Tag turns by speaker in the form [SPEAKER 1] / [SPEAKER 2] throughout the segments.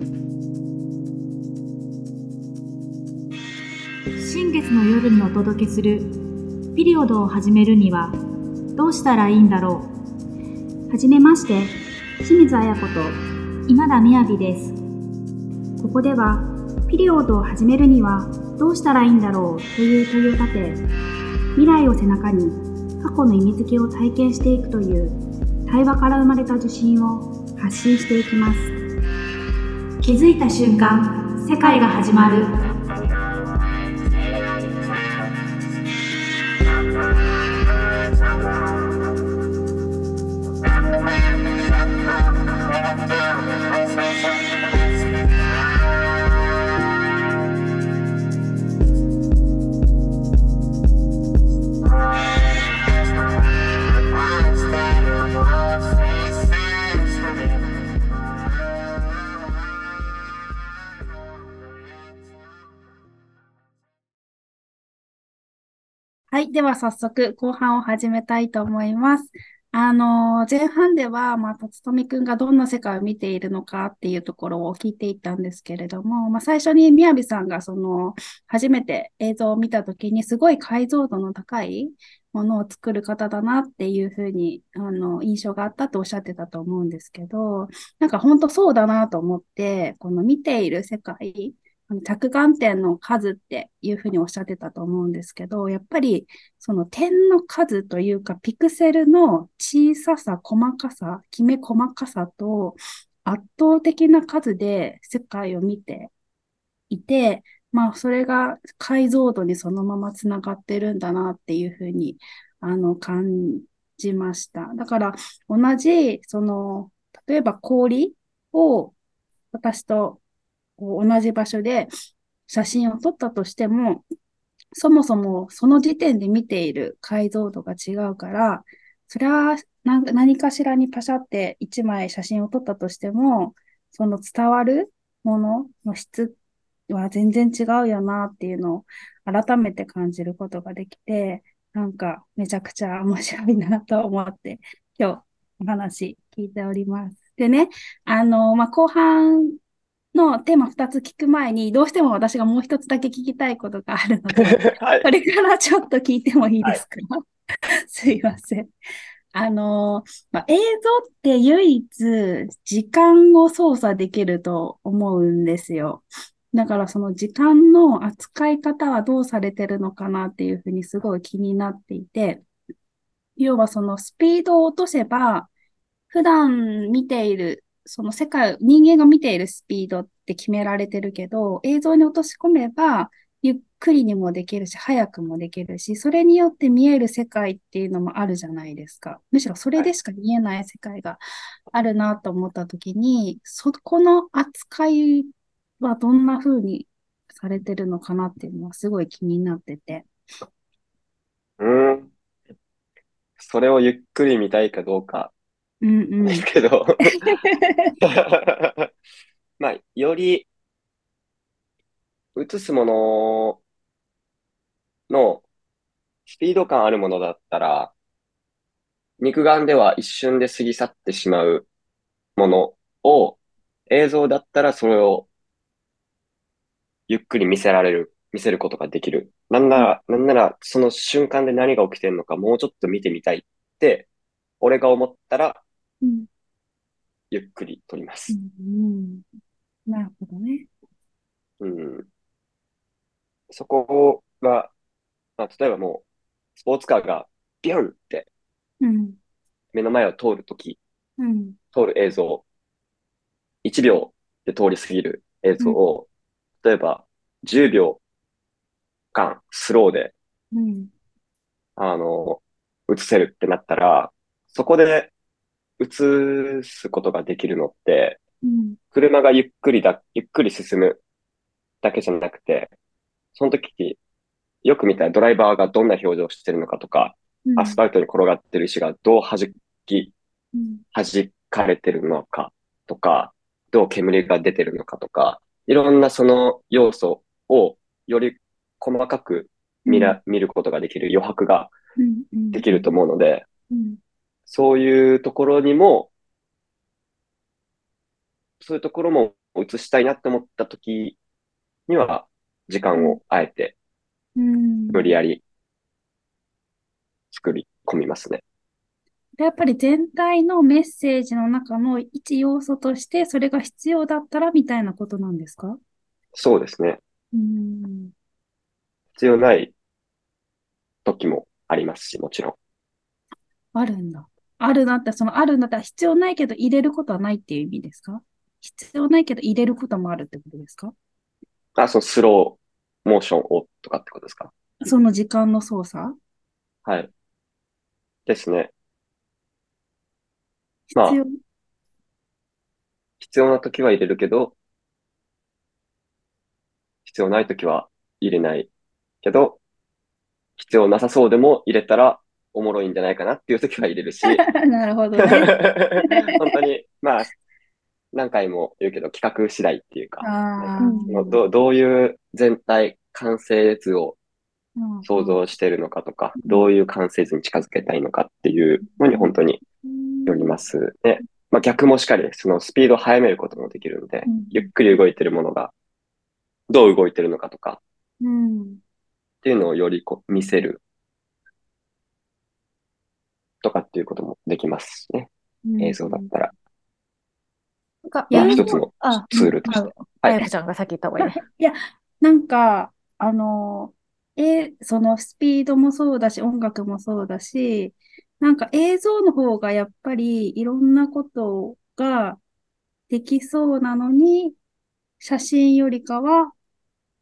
[SPEAKER 1] 新月の夜にお届けするピリオドを始めるにはどうしたらいいんだろう。はじめまして清水彩子と今田みやびです。ここではピリオドを始めるにはどうしたらいいんだろうという問いを立て未来を背中に過去の意味付けを体験していくという対話から生まれた受信を発信していきます。気づいた瞬間世界が始まる。では早速後半を始めたいと思います。あの、前半では、まあ、辰富くんがどんな世界を見ているのかっていうところを聞いていったんですけれども、まあ、最初にみやびさんがその、初めて映像を見たときに、すごい解像度の高いものを作る方だなっていうふうに、あの、印象があったとおっしゃってたと思うんですけど、なんか本当そうだなと思って、この見ている世界、着眼点の数っていうふうにおっしゃってたと思うんですけど、やっぱりその点の数というか、ピクセルの小ささ、細かさ、きめ細かさと圧倒的な数で世界を見ていて、まあそれが解像度にそのままつながってるんだなっていうふうにあの感じました。だから同じ、その、例えば氷を私と同じ場所で写真を撮ったとしても、そもそもその時点で見ている解像度が違うから、それは何かしらにパシャって1枚写真を撮ったとしても、その伝わるものの質は全然違うよなっていうのを改めて感じることができて、なんかめちゃくちゃ面白いなと思って今日お話聞いております。でね、あの、まあ、後半のテーマ2つ聞く前に、どうしても私がもう一つだけ聞きたいことがあるので、はい、それからちょっと聞いてもいいですか、はい、すいません。あの、まあ、映像って唯一時間を操作できると思うんですよ。だからその時間の扱い方はどうされてるのかなっていうふうにすごい気になっていて、要はそのスピードを落とせば、普段見ているその世界、人間が見ているスピードって決められてるけど、映像に落とし込めば、ゆっくりにもできるし、早くもできるし、それによって見える世界っていうのもあるじゃないですか。むしろそれでしか見えない世界があるなと思ったときに、そこの扱いはどんな風にされてるのかなっていうのはすごい気になってて。
[SPEAKER 2] うん。それをゆっくり見たいかどうかうんうん。ですけど まあ、より映すもののスピード感あるものだったら、肉眼では一瞬で過ぎ去ってしまうものを、映像だったらそれをゆっくり見せられる、見せることができる。なんなら、なんならその瞬間で何が起きてるのかもうちょっと見てみたいって、俺が思ったらうん、ゆっくり撮ります。
[SPEAKER 1] うん、なるほどね。
[SPEAKER 2] うん。そこが、まあ、例えばもう、スポーツカーがビュンって目の前を通るとき、うん、通る映像、1秒で通り過ぎる映像を、例えば10秒間スローで、うん、あの、映せるってなったら、そこで映すことができるのって、うん、車がゆっくりだ、ゆっくり進むだけじゃなくて、その時、よく見たらドライバーがどんな表情をしてるのかとか、うん、アスファルトに転がってる石がどう弾き、弾かれてるのかとか、どう煙が出てるのかとか、いろんなその要素をより細かく見ら、見ることができる余白ができると思うので、そういうところにも、そういうところもを映したいなって思った時には、時間をあえて、無理やり作り込みますね。
[SPEAKER 1] やっぱり全体のメッセージの中の一要素として、それが必要だったらみたいなことなんですか？
[SPEAKER 2] そうですね。
[SPEAKER 1] うん
[SPEAKER 2] 必要ない時もありますし、もちろん。
[SPEAKER 1] あるんだ。あるなって、そのあるんだったら必要ないけど入れることはないっていう意味ですか？必要ないけど入れることもあるってことですか？
[SPEAKER 2] あ、そのスローモーションをとかってことですか？
[SPEAKER 1] その時間の操作？
[SPEAKER 2] はい。ですね。まあ、必要な時は入れるけど、必要ない時は入れないけど、必要なさそうでも入れたらおもろいんじゃないかなっていう時は入れるし。
[SPEAKER 1] なるほどね。
[SPEAKER 2] 本当に、まあ、何回も言うけど企画次第っていうか、かどどういう全体、完成図を想像してるのかとか、うん、どういう完成図に近づけたいのかっていうのに本当によりますね。まあ、逆もしかり、そのスピードを速めることもできるので、うん、ゆっくり動いてるものがどう動いてるのかとか、
[SPEAKER 1] うん、
[SPEAKER 2] っていうのをよりこう見せるとかっていうこともできますね。映像だったら。
[SPEAKER 3] なんか、まあ、
[SPEAKER 2] 一つのツールとして。
[SPEAKER 3] あやかちゃんがさっき言った方がいいね。
[SPEAKER 1] いや、なんか、あの、え、そのスピードもそうだし、音楽もそうだし、なんか映像の方がやっぱりいろんなことができそうなのに、写真よりかは、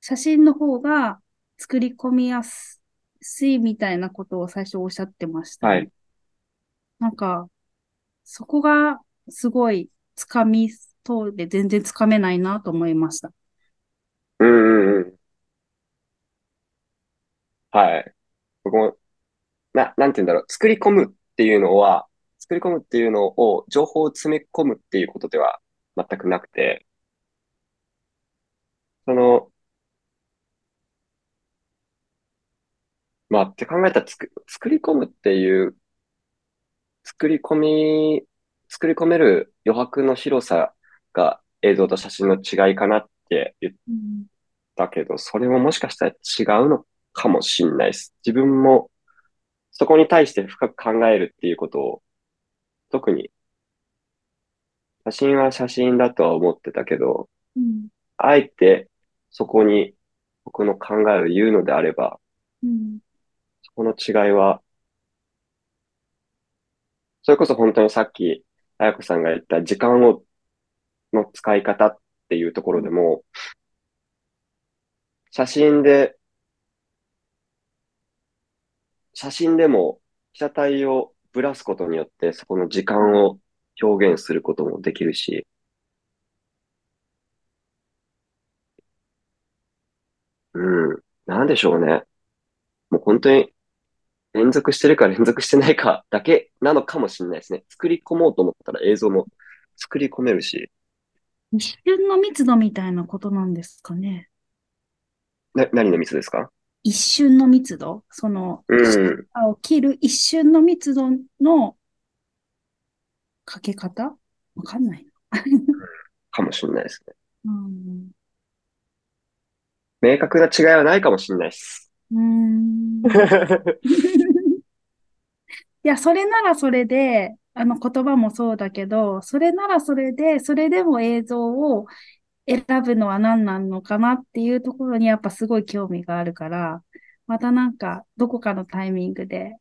[SPEAKER 1] 写真の方が作り込みやすいみたいなことを最初おっしゃってました、
[SPEAKER 2] はい。
[SPEAKER 1] なんか、そこがすごいつかみそうで全然つかめないなと思いました。
[SPEAKER 2] うんうんうん。はい。僕も、な、なんて言うんだろう。作り込むっていうのは、作り込むっていうのを、情報を詰め込むっていうことでは全くなくて、その、まあ、って考えたらつく、作り込むっていう、作り込み、作り込める余白の広さが映像と写真の違いかなって言ったけど、それももしかしたら違うのかもしんないです。自分もそこに対して深く考えるっていうことを、特に、写真は写真だとは思ってたけど、
[SPEAKER 1] うん、
[SPEAKER 2] あえてそこに僕の考えを言うのであれば、
[SPEAKER 1] うん、
[SPEAKER 2] そこの違いは、それこそ本当にさっき、あやこさんが言った時間を、の使い方っていうところでも、写真で写真でも被写体をぶらすことによってそこの時間を表現することもできるし、うん、なんでしょうね。もう本当に連続してるか連続してないかだけなのかもしれないですね。作り込もうと思ったら映像も作り込めるし。
[SPEAKER 1] 一瞬の密度みたいなことなんですかね。
[SPEAKER 2] な、何の密度ですか？
[SPEAKER 1] 一瞬の密度、その、
[SPEAKER 2] うん、
[SPEAKER 1] を切る一瞬の密度のかけ方？わかんない
[SPEAKER 2] かもしれないですね。
[SPEAKER 1] うん、
[SPEAKER 2] 明確な違いはないかもしれないです。
[SPEAKER 1] うん。いや、それならそれで、あの言葉もそうだけど、それならそれで、それでも映像を選ぶのは何なのかなっていうところにやっぱすごい興味があるから、またなんかどこかのタイミングで、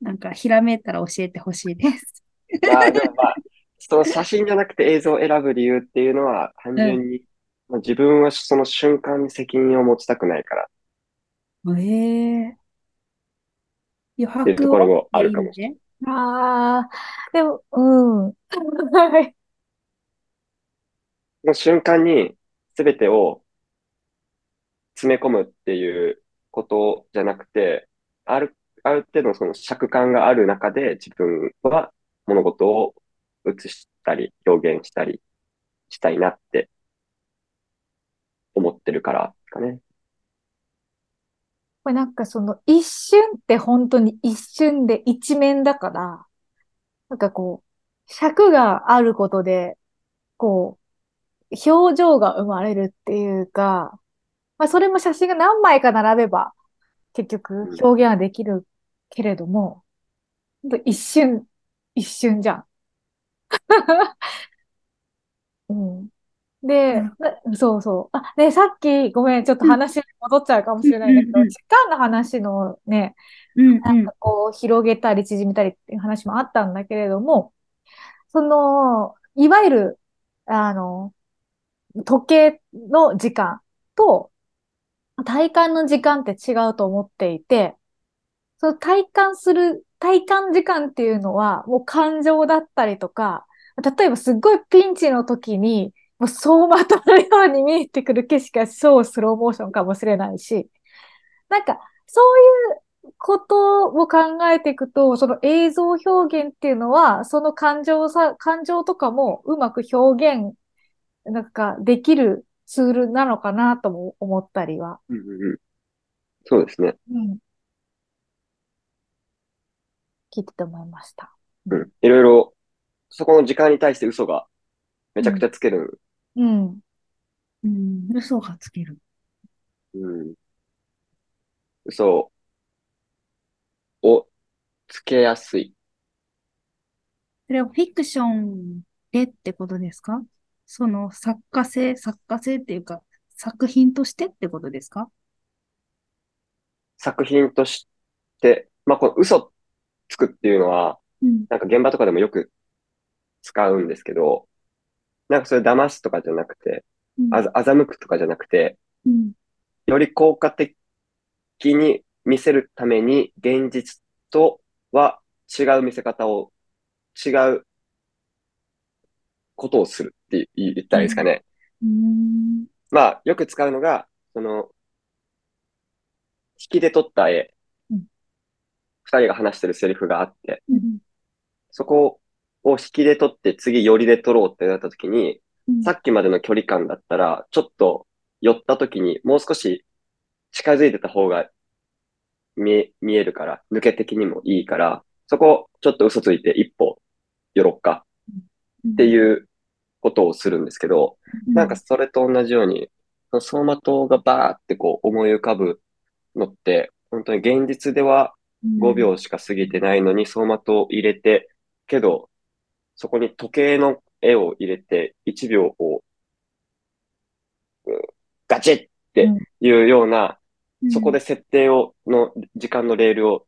[SPEAKER 1] なんかひらめいたら教えてほしいです。
[SPEAKER 2] まあでもまあ、その写真じゃなくて映像を選ぶ理由っていうのは単純に、うん、まあ、自分はその瞬間に責任を持ちたくないから。
[SPEAKER 1] ええー。余白を。
[SPEAKER 2] っていうところもあるかもしれない。
[SPEAKER 3] ああ、でも、うん。はい。
[SPEAKER 2] の瞬間に全てを詰め込むっていうことじゃなくて、ある、ある程度のその尺感がある中で自分は物事を映したり表現したりしたいなって思ってるからかね。
[SPEAKER 3] これなんかその一瞬って本当に一瞬で一面だから、なんかこう、尺があることで、こう、表情が生まれるっていうか、まあ、それも写真が何枚か並べば、結局表現はできるけれども、一瞬、一瞬じゃん。うん。で、うん、そうそう。あ、ね、さっき、ごめん、ちょっと話に戻っちゃうかもしれないんだけど、時間の話のね、なんかこう、広げたり縮めたりっていう話もあったんだけれども、その、いわゆる、あの、時計の時間と体感の時間って違うと思っていて、その体感する、体感時間っていうのはもう感情だったりとか、例えばすっごいピンチの時に、もう走馬灯のように見えてくる景色が超スローモーションかもしれないし、なんか、そういうことを考えていくと、その映像表現っていうのは、その感情さ、感情とかもうまく表現、なんかできるツールなのかなとも思ったりは。
[SPEAKER 2] うんうん、そうですね。
[SPEAKER 3] うん。聞いてて思いました。
[SPEAKER 2] うん。いろいろ、そこの時間に対して嘘がめちゃくちゃつける。
[SPEAKER 3] うん。
[SPEAKER 1] うん、嘘がつける。
[SPEAKER 2] うん。嘘をつけやすい。
[SPEAKER 1] それはフィクションでってことですか？その作家性、作家性っていうか、作品としてってことですか？
[SPEAKER 2] 作品として、まあ、この嘘つくっていうのは、うん、なんか現場とかでもよく使うんですけど、なんかそれ騙すとかじゃなくて、うん、あざ、欺くとかじゃなくて、
[SPEAKER 1] うん、
[SPEAKER 2] より効果的に見せるために現実とは違う見せ方を、違うことをするって言ったらいいですかね。
[SPEAKER 1] うん、
[SPEAKER 2] まあ、よく使うのが、その、引きで撮った絵、二、人が話してるセリフがあって、
[SPEAKER 1] うん、
[SPEAKER 2] そこを引きで撮って次寄りで撮ろうってなった時に、さっきまでの距離感だったら、ちょっと寄った時にもう少し近づいてた方が見え、見えるから、抜け的にもいいから、そこちょっと嘘ついて一歩寄ろっかっていうことをするんですけど、なんかそれと同じように、走馬灯がバーってこう思い浮かぶのって、本当に現実では5秒しか過ぎてないのに走馬灯を入れて、けど、そこに時計の絵を入れて1秒を、ガチッっていうような、そこで設定を、の時間のレールを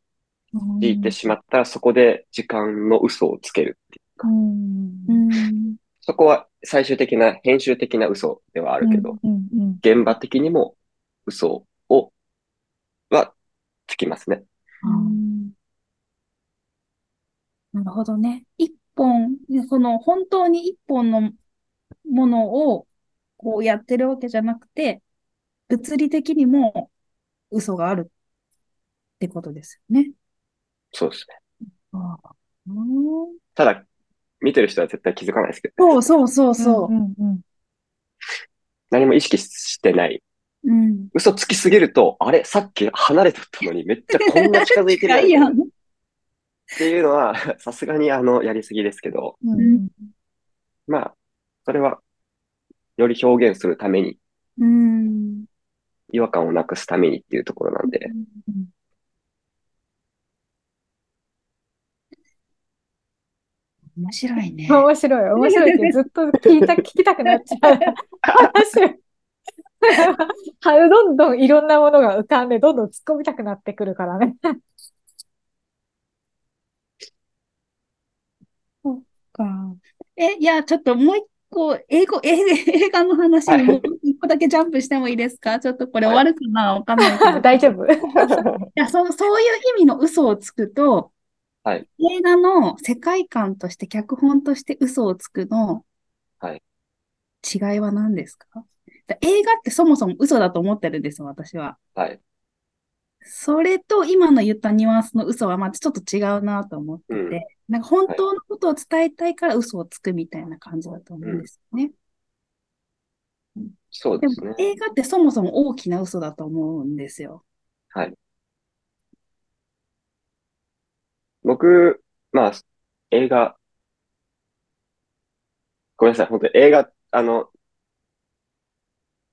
[SPEAKER 2] 引いてしまったら、そこで時間の嘘をつけるっていうか。そこは最終的な編集的な嘘ではあるけど、
[SPEAKER 3] うんうんうん、
[SPEAKER 2] 現場的にも嘘を、はつきますね。
[SPEAKER 1] なるほどね。一本、その本当に一本のものをこうやってるわけじゃなくて、物理的にも嘘があるってことですよね。
[SPEAKER 2] そうですね。
[SPEAKER 1] あ
[SPEAKER 2] ただ、見てる人は絶対気づかないですけ
[SPEAKER 1] ど、そうそうそうそう、
[SPEAKER 3] うんうん、
[SPEAKER 2] 何も意識してない。
[SPEAKER 1] うん、
[SPEAKER 2] 嘘つきすぎると、あれさっき離れてたのにめっちゃこんな近づいてるやん。っていうのは、さすがにあの、やりすぎですけど、
[SPEAKER 3] うん、
[SPEAKER 2] まあ、それは、より表現するために、
[SPEAKER 1] うん、
[SPEAKER 2] 違和感をなくすためにっていうところなんで、
[SPEAKER 1] うん面白いね。
[SPEAKER 3] 面白い、面白いってずっと聞いた、聞きたくなっちゃう話。どんどんいろんなものが浮かんで、どんどん突っ込みたくなってくるからね。
[SPEAKER 1] そっか。え、いや、ちょっともう一個、英語、映映画の話にも一個だけジャンプしてもいいですか？ちょっとこれ終わるかな？わかんないけど。
[SPEAKER 3] 大丈夫。い
[SPEAKER 1] やそ、そういう意味の嘘をつくと、
[SPEAKER 2] はい。
[SPEAKER 1] 映画の世界観として、脚本として嘘をつくの、
[SPEAKER 2] はい。
[SPEAKER 1] 違いは何ですか？映画ってそもそも嘘だと思ってるんですよ、私は。
[SPEAKER 2] はい。
[SPEAKER 1] それと今の言ったニュアンスの嘘はまたちょっと違うなと思ってて、うん、なんか本当のことを伝えたいから嘘をつくみたいな感じだと思うんですよね。
[SPEAKER 2] うん、そうですね。
[SPEAKER 1] 映画ってそもそも大きな嘘だと思うんですよ。
[SPEAKER 2] はい。僕、まあ、映画、ごめんなさい、本当に映画、あの、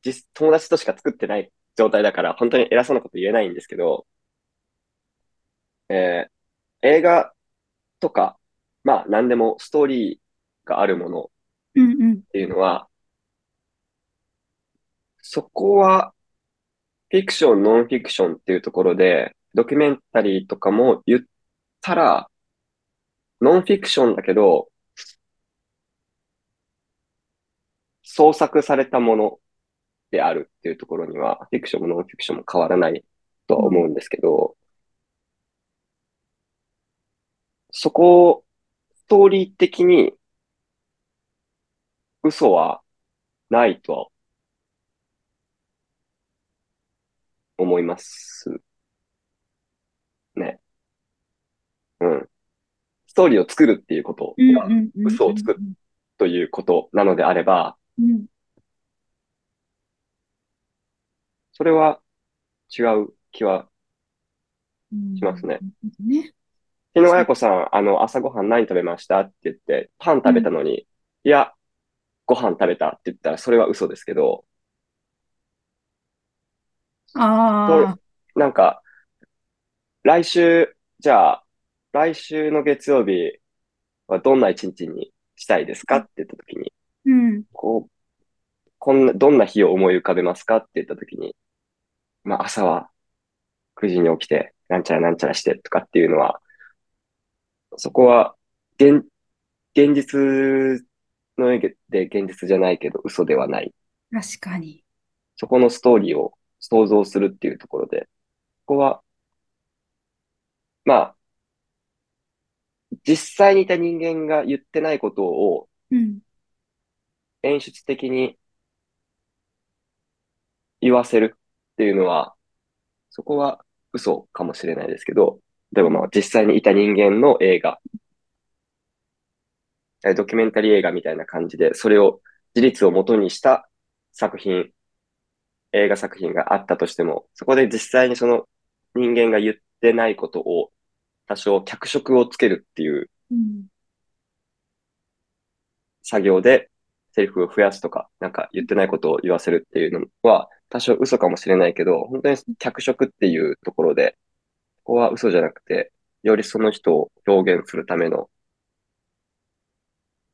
[SPEAKER 2] 実、友達としか作ってない状態だから、本当に偉そうなこと言えないんですけど、えー、映画とか、まあ何でもストーリーがあるものっていうのは、うんうん、そこはフィクション、ノンフィクションっていうところで、ドキュメンタリーとかも言ったら、ノンフィクションだけど、創作されたものであるっていうところには、フィクションもノンフィクションも変わらないとは思うんですけど、そこをストーリー的に嘘はないとは思いますね。うん。ストーリーを作るっていうことが嘘を作るということなのであれば、それは違う気はしますね。ね。日野彩子さん、あの、朝ごはん何食べました？って言って、パン食べたのに、いや、ご飯食べたって言ったら、それは嘘ですけど、
[SPEAKER 1] ああ。
[SPEAKER 2] なんか、来週、じゃあ、来週の月曜日はどんな一日にしたいですか？って言ったときに、
[SPEAKER 1] うん。
[SPEAKER 2] こう、こんな、どんな日を思い浮かべますか？って言ったときに、まあ朝は9時に起きて、なんちゃらなんちゃらしてとかっていうのは、そこは、現、現実の絵で現実じゃないけど嘘ではない。
[SPEAKER 1] 確かに。
[SPEAKER 2] そこのストーリーを想像するっていうところで、ここは、まあ、実際にいた人間が言ってないことを、演出的に言わせるっていうのは、そこは嘘かもしれないですけど、例えばまあ実際にいた人間の映画、ドキュメンタリー映画みたいな感じで、それを事実をもとにした作品映画作品があったとしても、そこで実際にその人間が言ってないことを多少脚色をつけるっていう作業でセリフを増やすとか、なんか言ってないことを言わせるっていうのは多少嘘かもしれないけど、本当に脚色っていうところで、ここは嘘じゃなくて、よりその人を表現するための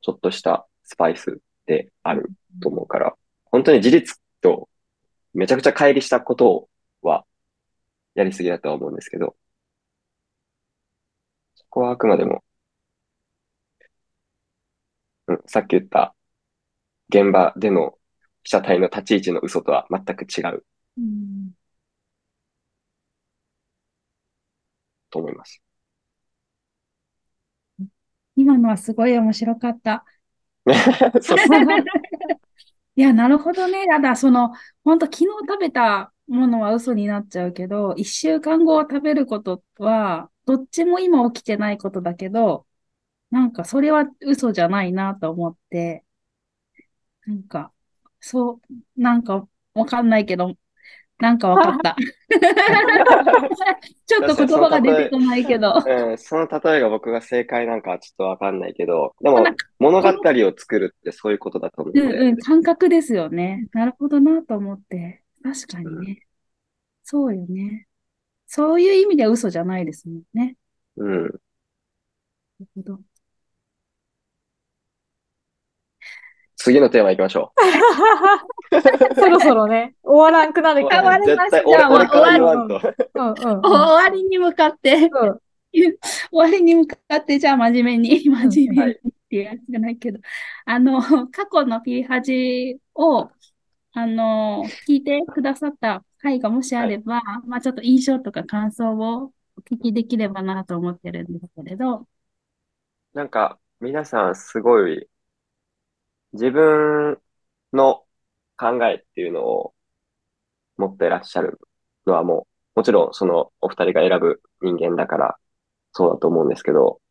[SPEAKER 2] ちょっとしたスパイスであると思うから、本当に事実とめちゃくちゃ乖離したことはやりすぎだとは思うんですけど、そこはあくまでも、うん、さっき言った現場での被写体の立ち位置の嘘とは全く違う。うん、と思います。
[SPEAKER 1] 今のはすごい面白かった。いや、なるほどね。ただ、その、本当昨日食べたものは嘘になっちゃうけど、一週間後食べることは、どっちも今起きてないことだけど、なんかそれは嘘じゃないなと思って、なんか、そう、なんかわかんないけど、なんかわかった。ちょっと言葉が出てこないけど。
[SPEAKER 2] うん、その例えが僕が正解なんかはちょっとわかんないけど、でも物語を作るってそういうことだと思う
[SPEAKER 1] うんうん、感覚ですよね。なるほどなと思って。確かにね。うん、そうよね。そういう意味では嘘じゃないですもんね。
[SPEAKER 2] うん。なる
[SPEAKER 1] ほど。
[SPEAKER 2] 次のテーマ行きましょ
[SPEAKER 3] う。そろそろね、終わらんくなる
[SPEAKER 1] から。終わりました。俺俺から言わんと。終わりに向かって、終わりに向かって、じゃあ真面目に、真面目にっていうやつじゃないけど、あの、過去の P ジを、あの、聞いてくださった回がもしあれば、はい、まあちょっと印象とか感想をお聞きできればなと思ってるんですけれど。
[SPEAKER 2] なんか、皆さんすごい自分の考えっていうのを持ってらっしゃるのはもう、もちろんそのお二人が選ぶ人間だからそうだと思うんですけど、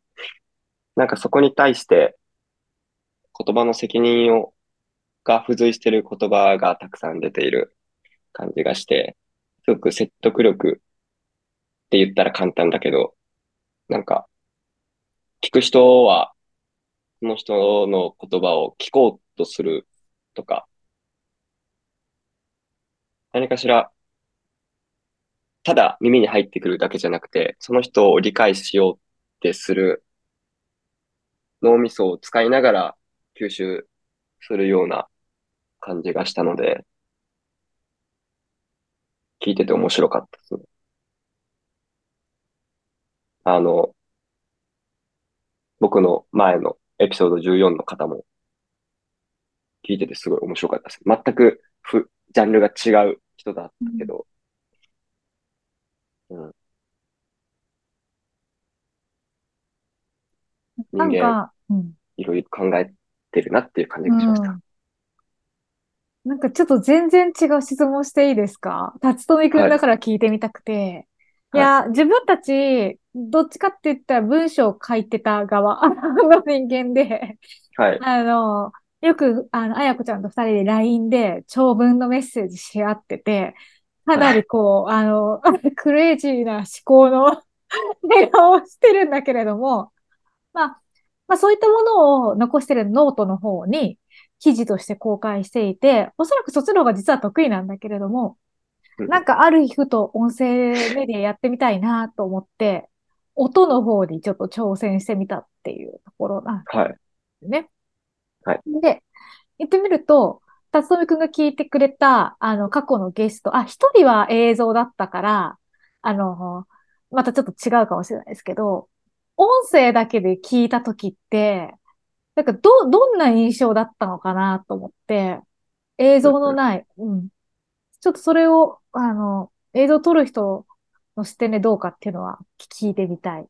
[SPEAKER 2] なんかそこに対して言葉の責任を、が付随してる言葉がたくさん出ている感じがして、すごく説得力って言ったら簡単だけど、なんか、聞く人はの人の言葉を聞こうとするとか、何かしら、ただ耳に入ってくるだけじゃなくて、その人を理解しようってする脳みそを使いながら吸収するような感じがしたので、聞いてて面白かったです。あの、僕の前のエピソード14の方も聞いててすごい面白かったです。全くふ、ジャンルが違う人だったけど、うん。人間、うん、いろいろ考えてるなっていう感じがしました。うん
[SPEAKER 3] なんかちょっと全然違う質問していいですか？辰富くんだから聞いてみたくて。はい、いや、自分たち、どっちかって言ったら文章を書いてた側 の人間で、
[SPEAKER 2] はい。
[SPEAKER 3] あの、よく、あの、あやこちゃんと二人で LINE で長文のメッセージし合ってて、かなりこう、あの、クレイジーな思考の映画をしてるんだけれども、まあ、まあそういったものを残してるノートの方に記事として公開していて、おそらくそっちの方が実は得意なんだけれども、なんかある日ふと音声メディアやってみたいなと思って、音の方にちょっと挑戦してみたっていうところなんですね。
[SPEAKER 2] はい。
[SPEAKER 3] で、言ってみると、辰富くんが聞いてくれた、あの、過去のゲスト、あ、一人は映像だったから、あの、またちょっと違うかもしれないですけど、音声だけで聞いたときって、なんかど、どんな印象だったのかなと思って、映像のない、うん。ちょっとそれを、あの、映像を撮る人の視点でどうかっていうのは聞いてみたい。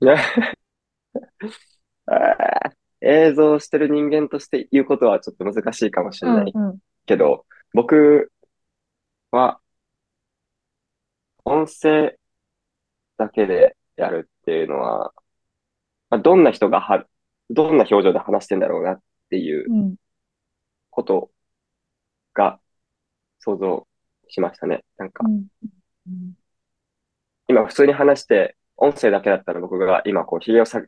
[SPEAKER 2] 映像してる人間として言うことはちょっと難しいかもしれないけど、うん。うん、僕は音声だけでやるっていうのは、まあ、どんな人がは、どんな表情で話してんだろうなっていうことが想像しましたね。なんか、今普通に話して、音声だけだったら僕が今こう髭をさ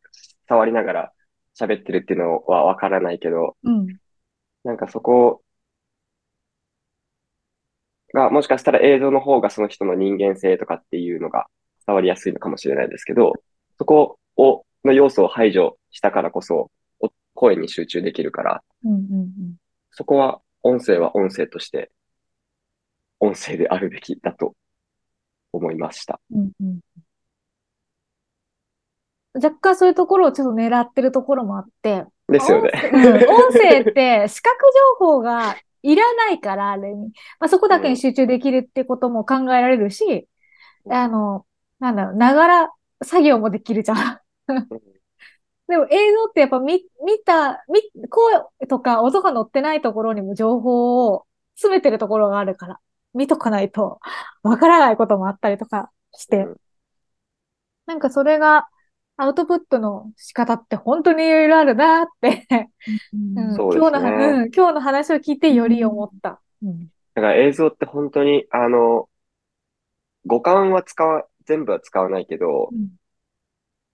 [SPEAKER 2] 触りながら喋ってるっていうのはわからないけど、
[SPEAKER 3] うん、
[SPEAKER 2] なんかそこが、もしかしたら映像の方がその人の人間性とかっていうのが伝わりやすいのかもしれないですけど、そこを、の要素を排除したからこそ、声に集中できるから、
[SPEAKER 3] うんうんうん、
[SPEAKER 2] そこは音声は音声として、音声であるべきだと思いました。
[SPEAKER 3] うんうん若干そういうところをちょっと狙ってるところもあって。
[SPEAKER 2] ですよね。
[SPEAKER 3] 音声って視覚情報がいらないから、あれに。まあ、そこだけに集中できるってことも考えられるし、うん、あの、なんだろう、ながら作業もできるじゃん。でも映像ってやっぱ見、見た、見、声とか音が乗ってないところにも情報を詰めてるところがあるから、見とかないとわからないこともあったりとかして、うん、なんかそれが、アウトプットの仕方って本当にいろいろあるなって。今日の、うん、今日の話を聞いてより思った。
[SPEAKER 2] うん、だから映像って本当に、あの、五感は使わ、全部は使わないけど、うん、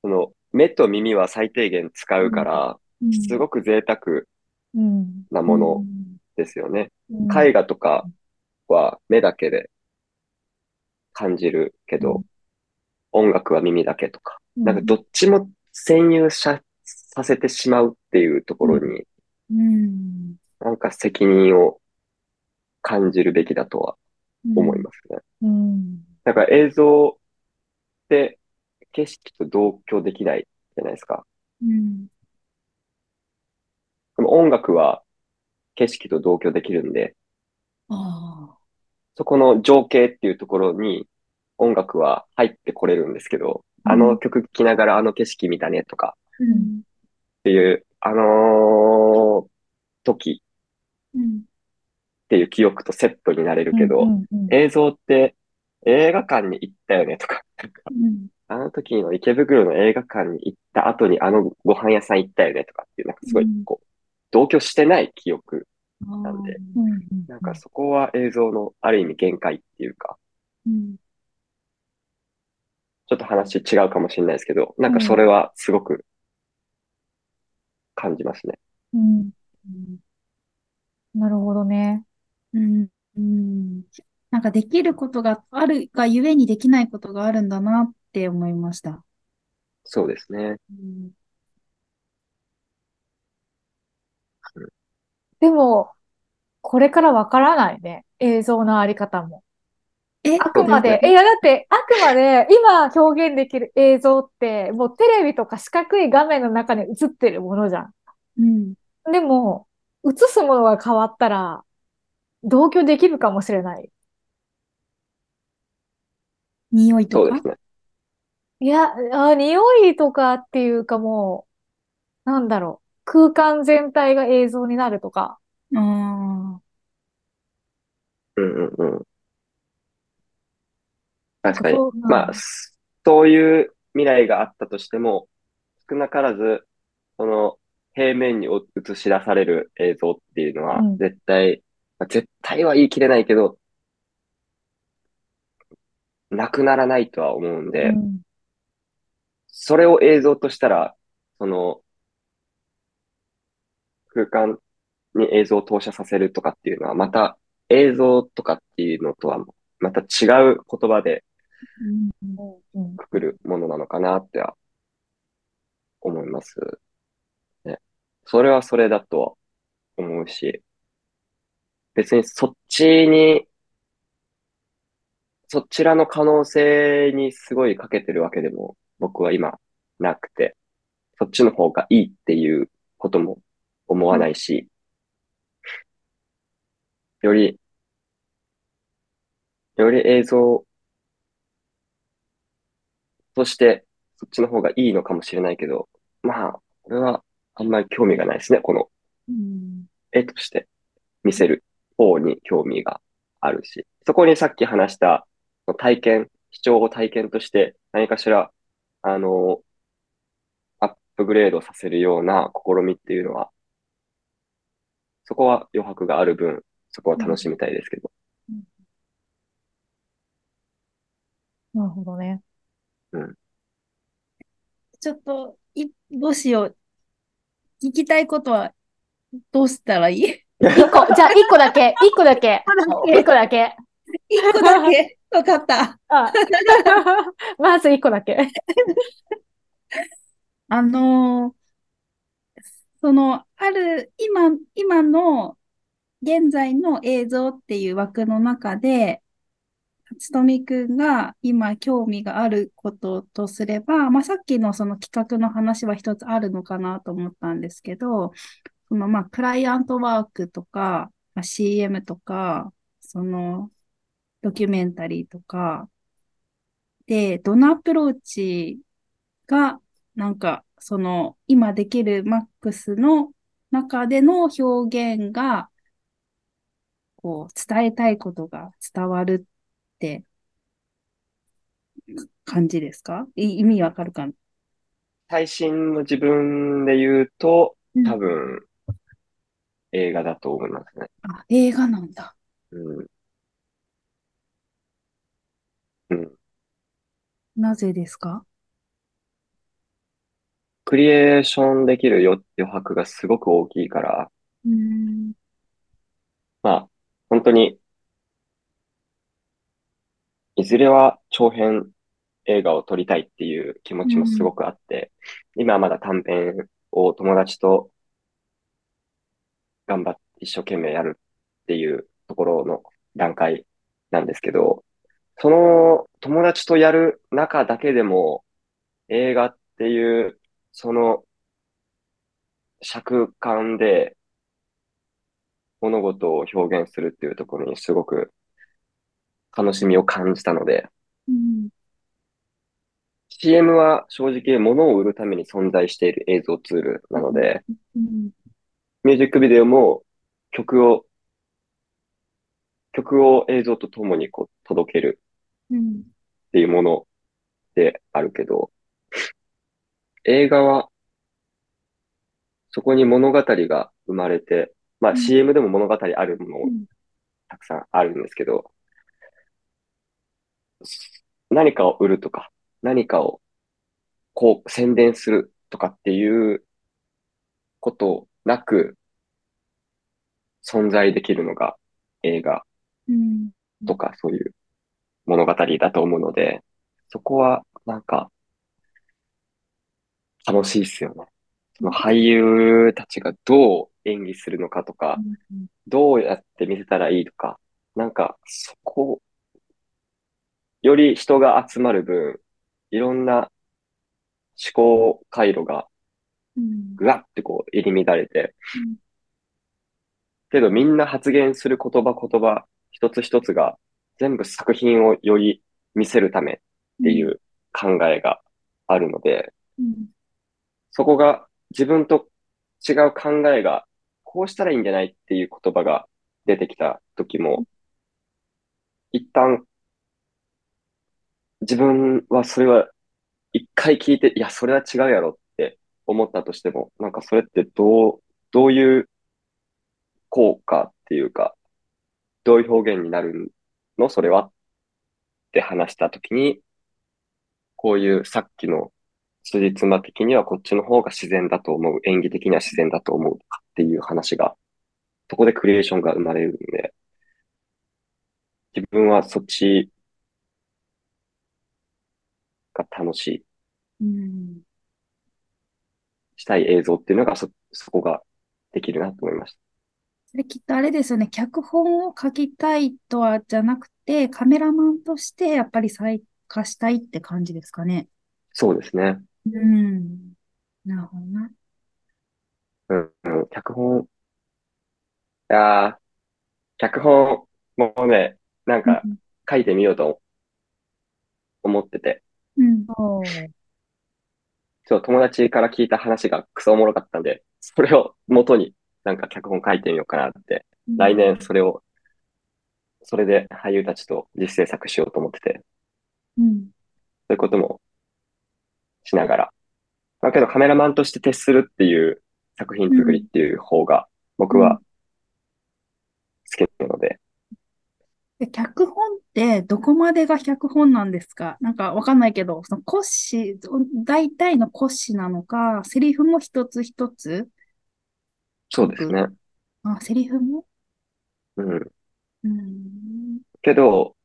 [SPEAKER 2] その、目と耳は最低限使うから、うん、すごく贅沢なものですよね。絵画とかは目だけで感じるけど、音楽は耳だけとか。なんかどっちも占有させてしまうっていうところに、
[SPEAKER 3] うん、
[SPEAKER 2] なんか責任を感じるべきだとは思いますね。
[SPEAKER 3] うん、
[SPEAKER 2] だから映像って景色と同居できないじゃないですか。
[SPEAKER 3] うん、
[SPEAKER 2] でも音楽は景色と同居できるんで、そこの情景っていうところに音楽は入ってこれるんですけど、あの曲聴きながらあの景色見たねとか、っていう、あのー、時っていう記憶とセットになれるけど、映像って映画館に行ったよねとか、あの時の池袋の映画館に行った後にあのご飯屋さん行ったよねとかっていう、なんかすごいこう、同居してない記憶なんで、なんかそこは映像のある意味限界っていうか、ちょっと話違うかもしれないですけど、なんかそれはすごく感じますね。
[SPEAKER 3] うん。なるほどね。
[SPEAKER 1] うん。うん、なんかできることがあるがゆえにできないことがあるんだなって思いました。
[SPEAKER 2] そうですね。うん、
[SPEAKER 3] でも、これからわからないね。映像のあり方も。え？あくまで、いやだって、あくまで今表現できる映像って、もうテレビとか四角い画面の中に映ってるものじゃん。うん。でも、映すものが変わったら、同居できるかもしれない。
[SPEAKER 1] 匂いとか？
[SPEAKER 2] ね。
[SPEAKER 3] いや、あ、匂いとかっていうかもう、なんだろう。空間全体が映像になるとか。ああ。
[SPEAKER 2] うんうんうん。確かに。まあ、そういう未来があったとしても、少なからず、その平面に映し出される映像っていうのは、絶対、まあ、絶対は言い切れないけど、なくならないとは思うんで、うん、それを映像としたら、その、空間に映像を投射させるとかっていうのは、また映像とかっていうのとは、また違う言葉でくくるものなのかなっては思います。ね。それはそれだと思うし、別にそっちに、そちらの可能性にすごいかけてるわけでも僕は今なくて、そっちの方がいいっていうことも思わないし、より、より映像として、そっちの方がいいのかもしれないけど、まあ、これはあんまり興味がないですね。この、絵として見せる方に興味があるし、そこにさっき話した体験、視聴を体験として何かしら、あの、アップグレードさせるような試みっていうのは、そこは余白がある分、そこは楽しみたいですけど。うん
[SPEAKER 3] うん、なるほどね。
[SPEAKER 2] うん。
[SPEAKER 1] ちょっと、い、どうしよう。聞きたいことは、どうしたらいい？
[SPEAKER 3] 一個、じゃあ一個だけ、一個だけ。一個だけ。
[SPEAKER 1] 一個だけ。わかった。あ
[SPEAKER 3] まず一個だけ。
[SPEAKER 1] あのー、その、ある、今、今の、現在の映像っていう枠の中で、つとみくんが今興味があることとすれば、まあ、さっきのその企画の話は一つあるのかなと思ったんですけど、そのまあクライアントワークとか、まあ、CM とか、そのドキュメンタリーとか、で、どのアプローチが、なんか、その、今できるマックスの中での表現が、こう、伝えたいことが伝わるって感じですか？意味わかるかな？
[SPEAKER 2] 最新の自分で言うと、多分、映画だと思いますね。
[SPEAKER 1] あ、映画なんだ。
[SPEAKER 2] うん。うん。
[SPEAKER 1] なぜですか？
[SPEAKER 2] クリエーションできる余白がすごく大きいから、
[SPEAKER 1] うん。
[SPEAKER 2] まあ、本当にいずれは長編映画を撮りたいっていう気持ちもすごくあって、うん、今はまだ短編を友達と頑張って一生懸命やるっていうところの段階なんですけど、その友達とやる中だけでも映画っていうその尺感で物事を表現するっていうところにすごく楽しみを感じたので、
[SPEAKER 1] うん、
[SPEAKER 2] CM は正直物を売るために存在している映像ツールなので、
[SPEAKER 1] うん、
[SPEAKER 2] ミュージックビデオも曲を、曲を映像とともにこう届けるっていうものであるけど、映画はそこに物語が生まれて、まあ CM でも物語あるものたくさんあるんですけど、何かを売るとか、何かをこう宣伝するとかっていうことなく存在できるのが映画とかそういう物語だと思うので、そこはなんか楽しいっすよね。その俳優たちがどう演技するのかとか、どうやって見せたらいいとか、なんかそこ、より人が集まる分、いろんな思考回路がぐわってこう入り乱れて、けどみんな発言する言葉言葉一つ一つが全部作品をより見せるためっていう考えがあるので、そこが自分と違う考えがこうしたらいいんじゃないっていう言葉が出てきた時も、一旦自分はそれは一回聞いて、いや、それは違うやろって思ったとしても、なんかそれってどう、どういう効果っていうか、どういう表現になるの？それは？って話したときに、こういうさっきの辻褄的にはこっちの方が自然だと思う、演技的には自然だと思うっていう話が、そこでクリエーションが生まれるんで、自分はそっちが楽しい。うん、したい映像っていうのがそ、そこができるなと思いました。
[SPEAKER 1] それきっとあれですよね。脚本を書きたいとはじゃなくて、カメラマンとしてやっぱり再化したいって感じですかね。
[SPEAKER 2] そうですね。
[SPEAKER 1] うん。なるほどな。
[SPEAKER 2] うん、うん、脚本、いやー、脚本もね、なんか書いてみようと思ってて、うん。そう、友達から聞いた話がクソおもろかったんで、それを元になんか脚本書いてみようかなって、来年それを、それで俳優たちと実制作しようと思ってて、うん。そういうこともしながら。だけどカメラマンとして徹するっていう作品作りっていう方が僕は好きなので、
[SPEAKER 1] で、脚本ってどこまでが脚本なんですか？なんかわかんないけど、その骨子、大体の骨子なのか、セリフも一つ一つ？
[SPEAKER 2] そうですね。
[SPEAKER 1] あ、セリフも？
[SPEAKER 2] うん。うん。けど、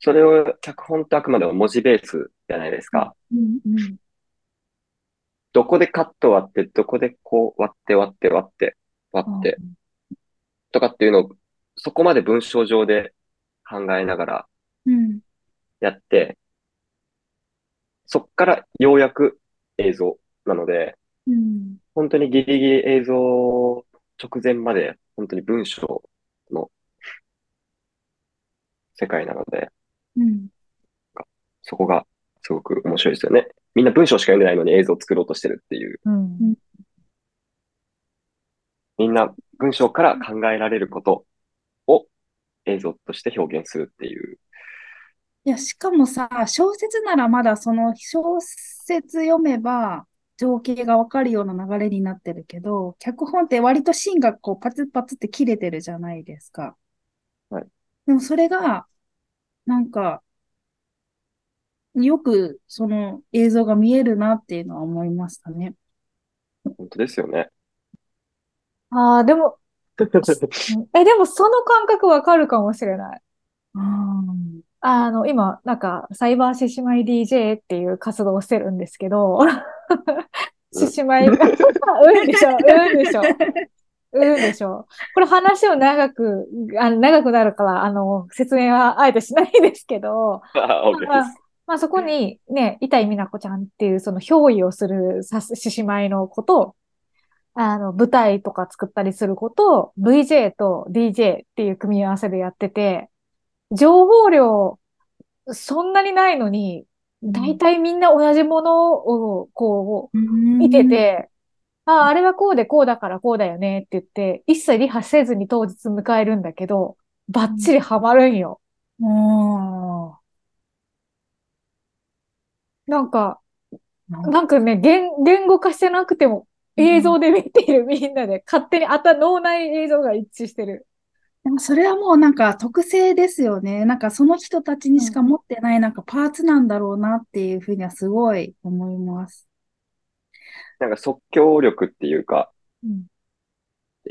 [SPEAKER 2] それを脚本ってあくまでも文字ベースじゃないですか。うんうん。どこでカット割って、どこでこう割って割って割って割って、とかっていうのを、そこまで文章上で考えながらやって、そっからようやく映像なので、うん、本当にギリギリ映像直前まで本当に文章の世界なので、うん、そこがすごく面白いですよね。みんな文章しか読んでないのに映像を作ろうとしてるっていう。うん、みんな文章から考えられること映像として表現するっていう。
[SPEAKER 1] いや、しかもさ、小説ならまだその小説読めば情景がわかるような流れになってるけど、脚本って割とシーンがこうパツパツって切れてるじゃないですか。はい。でもそれが、なんか、よくその映像が見えるなっていうのは思いましたね。
[SPEAKER 2] 本当ですよね。
[SPEAKER 3] ああ、でも、え、でもその感覚わかるかもしれない。あの、今、なんか、サイバー獅子舞 DJ っていう活動をしてるんですけど、獅子舞、うんでしょ、うんでしょ。うんでしょ。これ話を長く、あの長くなるから、あの、説明はあえてしないんですけど、まあ、まあ、そこにね、板井美奈子ちゃんっていうその憑依をする獅子舞のことあの、舞台とか作ったりすることを VJ と DJ っていう組み合わせでやってて、情報量そんなにないのに、大体みんな同じものをこう、見てて、ああ、あれはこうでこうだからこうだよねって言って、一切リハせずに当日迎えるんだけど、バッチリハマるんよ。うん、なんか、なんかね、言、言語化してなくても映像で見ている みんなで、勝手にあた脳内映像が一致してる。
[SPEAKER 1] でもそれはもうなんか特性ですよね。なんかその人たちにしか持ってないなんかパーツなんだろうなっていうふうにはすごい思います。
[SPEAKER 2] なんか即興力っていうか、うん、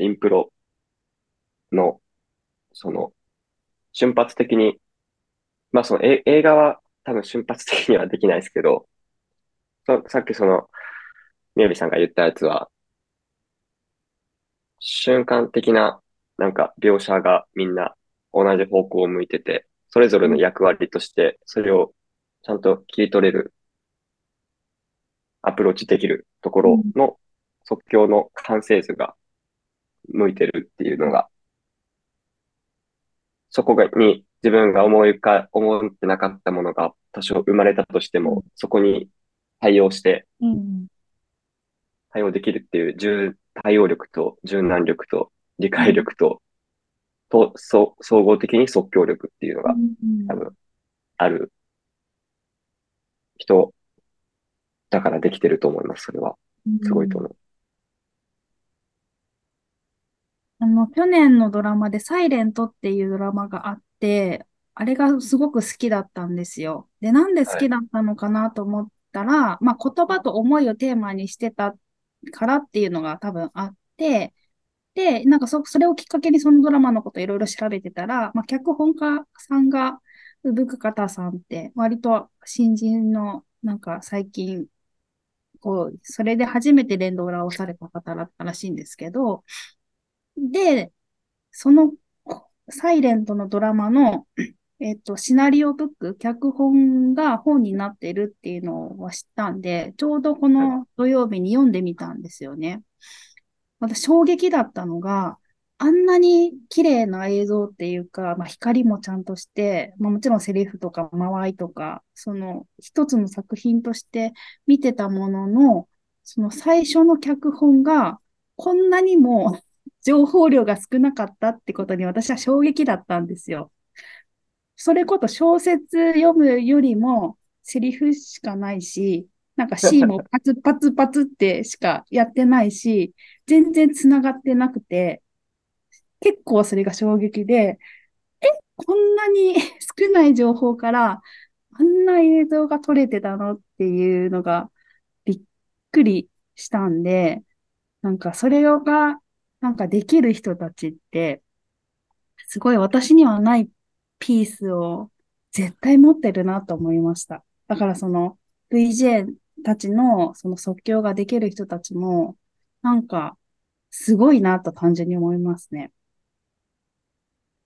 [SPEAKER 2] インプロの、その、瞬発的に、まあそのえ映画は多分瞬発的にはできないですけど、さっきその、みやびさんが言ったやつは、瞬間的な、なんか描写がみんな同じ方向を向いてて、それぞれの役割として、それをちゃんと切り取れる、アプローチできるところの即興の完成図が向いてるっていうのが、そこに自分が思いか、思ってなかったものが多少生まれたとしても、そこに対応して、対応できるっていう重、対応力と柔軟力と理解力と、と、そ総合的に即興力っていうのが、多分、ある人だからできてると思います、それは。すごいと思う。
[SPEAKER 1] あの、去年のドラマでサイレントっていうドラマがあって、あれがすごく好きだったんですよ。で、なんで好きだったのかなと思ったら、はい、まあ言葉と思いをテーマにしてたからっていうのが多分あって、で、なんかそ、それをきっかけにそのドラマのこといろいろ調べてたら、まあ脚本家さんが、産方さんって割と新人のなんか最近こう、それで初めて連動裏をされた方だったらしいんですけど、で、そのサイレントのドラマの、えっと、シナリオブック、脚本が本になってるっていうのは知ったんで、ちょうどこの土曜日に読んでみたんですよね。私、衝撃だったのが、あんなに綺麗な映像っていうか、まあ、光もちゃんとして、まあ、もちろんセリフとか間合いとか、その一つの作品として見てたものの、その最初の脚本がこんなにも情報量が少なかったってことに私は衝撃だったんですよ。それこそ小説読むよりもセリフしかないし、なんか C もパツ パツパツってしかやってないし、全然繋がってなくて、結構それが衝撃で、え、こんなに 少ない情報からあんな映像が撮れてたのっていうのがびっくりしたんで、なんかそれがなんかできる人たちって、すごい私にはないピースを絶対持ってるなと思いました。だからその VJ たちのその即興ができる人たちも、なんかすごいなと単純に思いますね。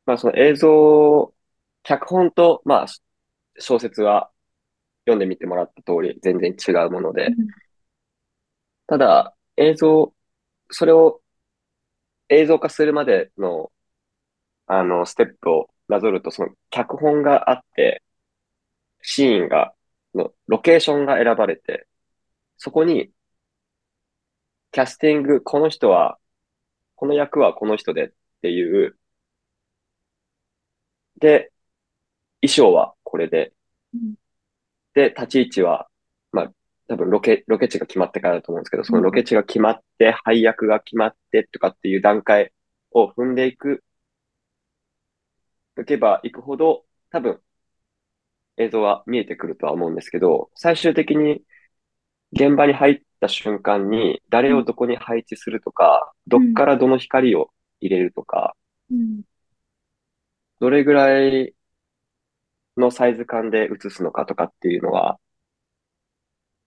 [SPEAKER 2] まあその映像、脚本と、まあ小説は読んでみてもらった通り全然違うもので、ただ映像、それを映像化するまでの、あの、ステップをなぞると、その脚本があって、シーンが、の、ロケーションが選ばれて、そこに、キャスティング、この人は、この役はこの人でっていう、で、衣装はこれで、で、立ち位置は、まあ、多分ロケ、ロケ地が決まってからだと思うんですけど、そのロケ地が決まって、配役が決まってとかっていう段階を踏んでいく、いけばいくほど、多分、映像は見えてくるとは思うんですけど、最終的に現場に入った瞬間に、誰をどこに配置するとか、どっからどの光を入れるとか、どれぐらいのサイズ感で映すのかとかっていうのは、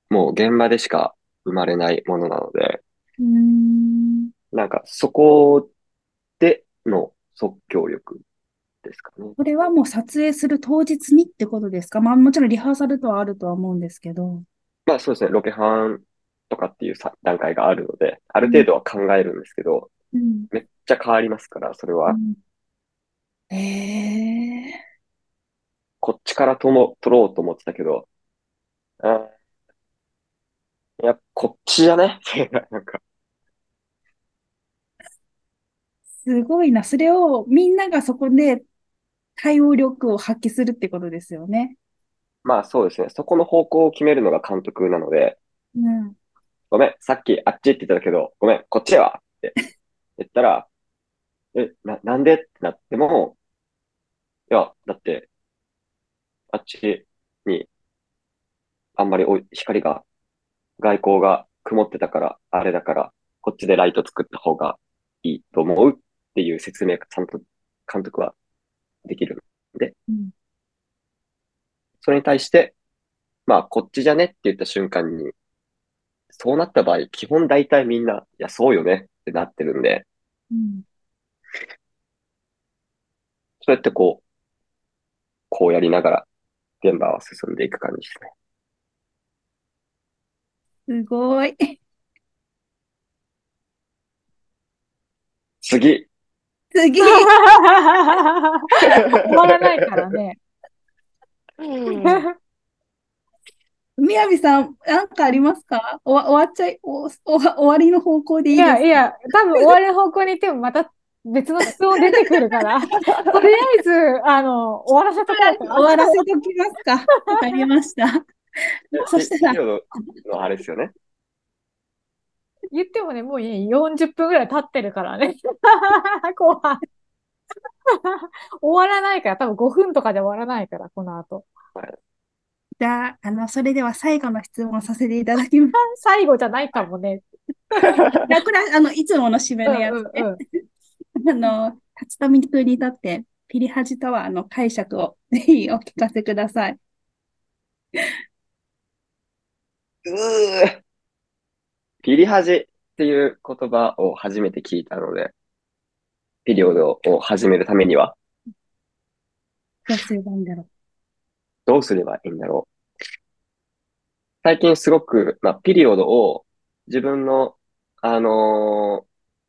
[SPEAKER 2] もう現場でしか生まれないものなので、
[SPEAKER 1] ん
[SPEAKER 2] なんかそこでの即興力ですかね。
[SPEAKER 1] これはもう撮影する当日にってことですか？まあもちろんリハーサルとはあるとは思うんですけど。
[SPEAKER 2] まあそうですね、ロケハンとかっていう段階があるので、ある程度は考えるんですけど、
[SPEAKER 1] うん、
[SPEAKER 2] めっちゃ変わりますから、それは。うん、
[SPEAKER 1] えー、
[SPEAKER 2] こっちからとも撮ろうと思ってたけど、あいや、こっちじゃね？なんか。
[SPEAKER 1] すごいな。それをみんながそこで対応力を発揮するってことですよね。
[SPEAKER 2] まあそうですね。そこの方向を決めるのが監督なので、
[SPEAKER 1] うん。
[SPEAKER 2] ごめん、さっきあっちって言ってたけど、ごめん、こっちへは？って言ったら、え、な、なんで？ってなっても、いや、だって、あっちに、あんまりお光が外交が曇ってたから、あれだから、こっちでライト作った方がいいと思うっていう説明がちゃんと監督はできるで、うん、それに対して、まあ、こっちじゃねって言った瞬間に、そうなった場合、基本大体みんな、いや、そうよねってなってるんで、うん、そうやってこう、こうやりながら現場は進んでいく感じです
[SPEAKER 1] ね。すごい。
[SPEAKER 2] 次。
[SPEAKER 1] 次。
[SPEAKER 3] 終わらないからね。
[SPEAKER 1] みやびさん、なんかありますか？終わ終わっちゃいおお、終わりの方向でいいですか？
[SPEAKER 3] いやいや、多分終わりの方向に行ってもまた別の質問出てくるから、とりあえず、あの、終わらせとこう
[SPEAKER 1] か。終わらせときますか。わかりました。そしたら。
[SPEAKER 2] のあれですよね。
[SPEAKER 3] 言ってもね、もう40分ぐらい経ってるからね。後半。終わらないから、多分5分とかで終わらないから、この後。はい
[SPEAKER 1] じゃあ、あの、それでは最後の質問させていただきます。
[SPEAKER 3] 最後じゃないかもね。
[SPEAKER 1] これは、あの、いつもの締めのやつね。うんうんうん、あの、辰富君にとって、ピリハジとはの解釈をぜひお聞かせください。
[SPEAKER 2] うーピリハジっていう言葉を初めて聞いたので、ピリオドを始めるためには、
[SPEAKER 1] どうすればいいんだろう？
[SPEAKER 2] どうすればいいんだろう？最近すごく、まあ、ピリオドを自分の、あの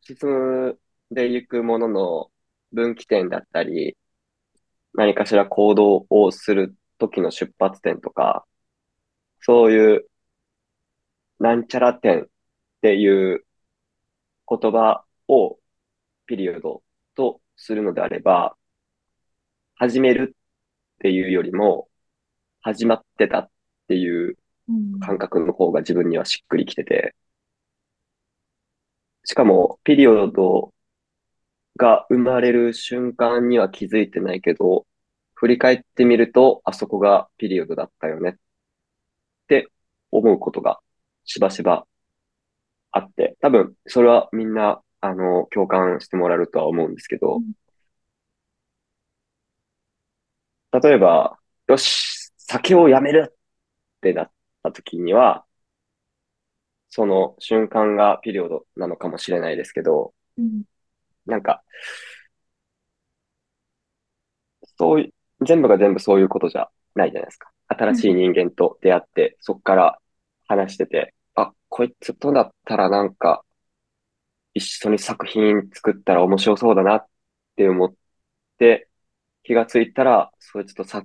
[SPEAKER 2] ー、進むでいくものの分岐点だったり、何かしら行動をする時の出発点とか、そういうなんちゃら点っていう言葉をピリオドとするのであれば、始めるっていうよりも、始まってたっていう感覚の方が自分にはしっくりきてて、しかも、ピリオドが生まれる瞬間には気づいてないけど、振り返ってみると、あそこがピリオドだったよねって思うことがしばしばあって、多分、それはみんな、あの、共感してもらえるとは思うんですけど、例えば、よし、酒をやめるってなった時には、その瞬間がピリオドなのかもしれないですけど、うん、なんか、そういう、全部が全部そういうことじゃないじゃないですか。新しい人間と出会って、そこから話してて、あ、こいつとだったらなんか、一緒に作品作ったら面白そうだなって思って、気がついたら、そいつとさ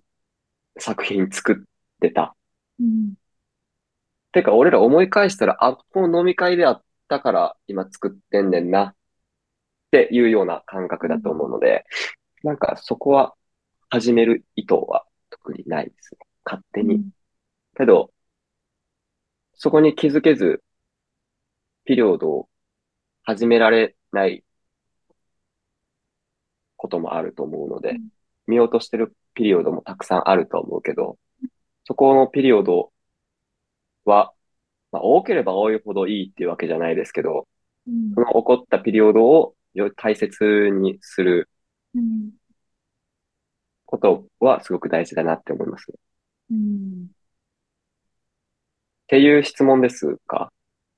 [SPEAKER 2] 作品作ってた。うん、てか、俺ら思い返したら、あ、この飲み会であったから今作ってんねんなっていうような感覚だと思うので、うん、なんかそこは始める意図は特にないですね。勝手に。うん、けど、そこに気づけず、ピリオドを始められないこともあると思うので、見落としてるピリオドもたくさんあると思うけど、そこのピリオドは、まあ、多ければ多いほどいいっていうわけじゃないですけど、うん、その起こったピリオドを大切にすることはすごく大事だなって思います。うん、っていう質問ですか？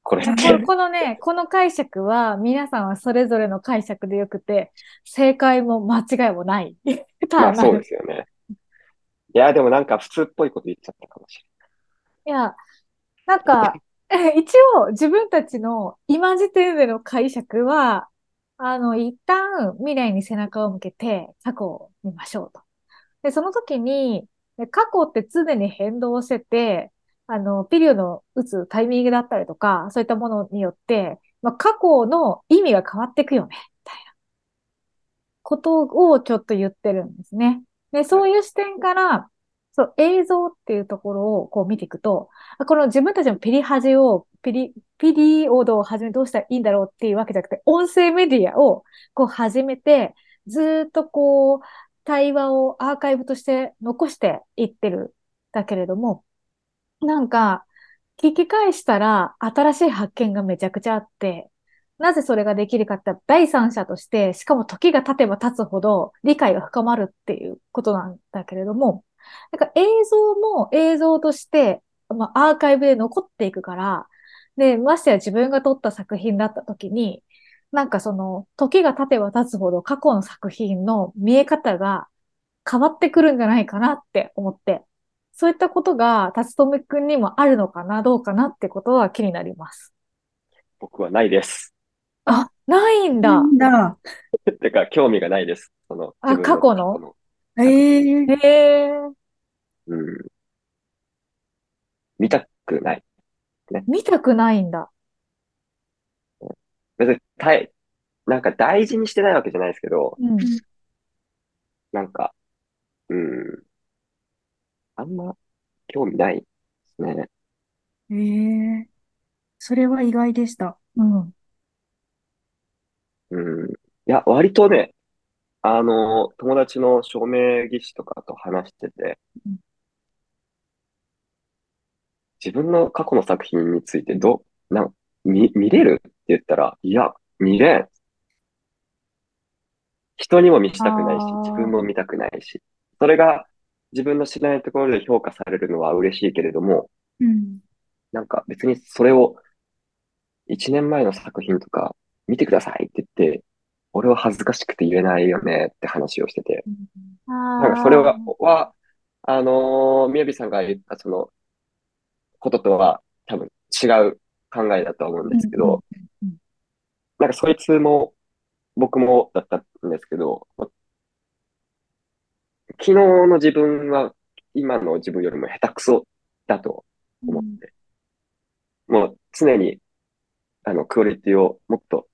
[SPEAKER 2] これ
[SPEAKER 3] このね、この解釈は皆さんはそれぞれの解釈でよくて、正解も間違いもない。
[SPEAKER 2] まあそうですよね。いや、でもなんか普通っぽいこと言っちゃったかもし
[SPEAKER 3] れない。いや、なんか、一応自分たちの今時点での解釈は、あの、一旦未来に背中を向けて過去を見ましょうと。で、その時に、過去って常に変動してて、あの、ピリオドを打つタイミングだったりとか、そういったものによって、まあ、過去の意味が変わっていくよね、みたいなことをちょっと言ってるんですね。で、そういう視点から、そう、映像っていうところをこう見ていくと、この自分たちのピリハジを、ピリ、ピリオドを始めどうしたらいいんだろうっていうわけじゃなくて、音声メディアをこう始めて、ずっとこう、対話をアーカイブとして残していってるだけれども、なんか、聞き返したら新しい発見がめちゃくちゃあって、なぜそれができるかって第三者として、しかも時が経てば経つほど理解が深まるっていうことなんだけれども、なんか映像も映像として、まあ、アーカイブで残っていくから、で、ましてや自分が撮った作品だった時に、なんかその、時が経てば経つほど過去の作品の見え方が変わってくるんじゃないかなって思って、そういったことが、辰富くんにもあるのかな、どうかなってことは気になります。
[SPEAKER 2] 僕はないです。
[SPEAKER 3] あ、ないんだ。
[SPEAKER 1] だ。
[SPEAKER 2] てか、興味がないです。その、
[SPEAKER 3] あ、過去の？
[SPEAKER 1] ええ
[SPEAKER 3] ー。えー、
[SPEAKER 2] うん。見たくない。
[SPEAKER 3] ね。見たくないんだ。
[SPEAKER 2] 別に、たい、なんか大事にしてないわけじゃないですけど、
[SPEAKER 3] うん、
[SPEAKER 2] なんか、うん、あんま興味ないですね。
[SPEAKER 1] ええそれは意外でした。
[SPEAKER 3] うん。
[SPEAKER 2] うん。いや、割とね、あの、友達の証明技師とかと話してて、
[SPEAKER 3] うん
[SPEAKER 2] 自分の過去の作品についてど、な、見、見れるって言ったら、いや、見れん。人にも見したくないし、自分も見たくないし、それが自分の知らないところで評価されるのは嬉しいけれども、
[SPEAKER 1] うん、
[SPEAKER 2] なんか別にそれを1年前の作品とか見てくださいって言って、俺は恥ずかしくて言えないよねって話をしてて、
[SPEAKER 3] うん、
[SPEAKER 2] なんかそれは、はあのー、みやびさんが言ったそのこととは多分違う考えだと思うんですけど、なんかそいつも僕もだったんですけど、昨日の自分は今の自分よりも下手くそだと思って、うん、もう常にあのクオリティをもっと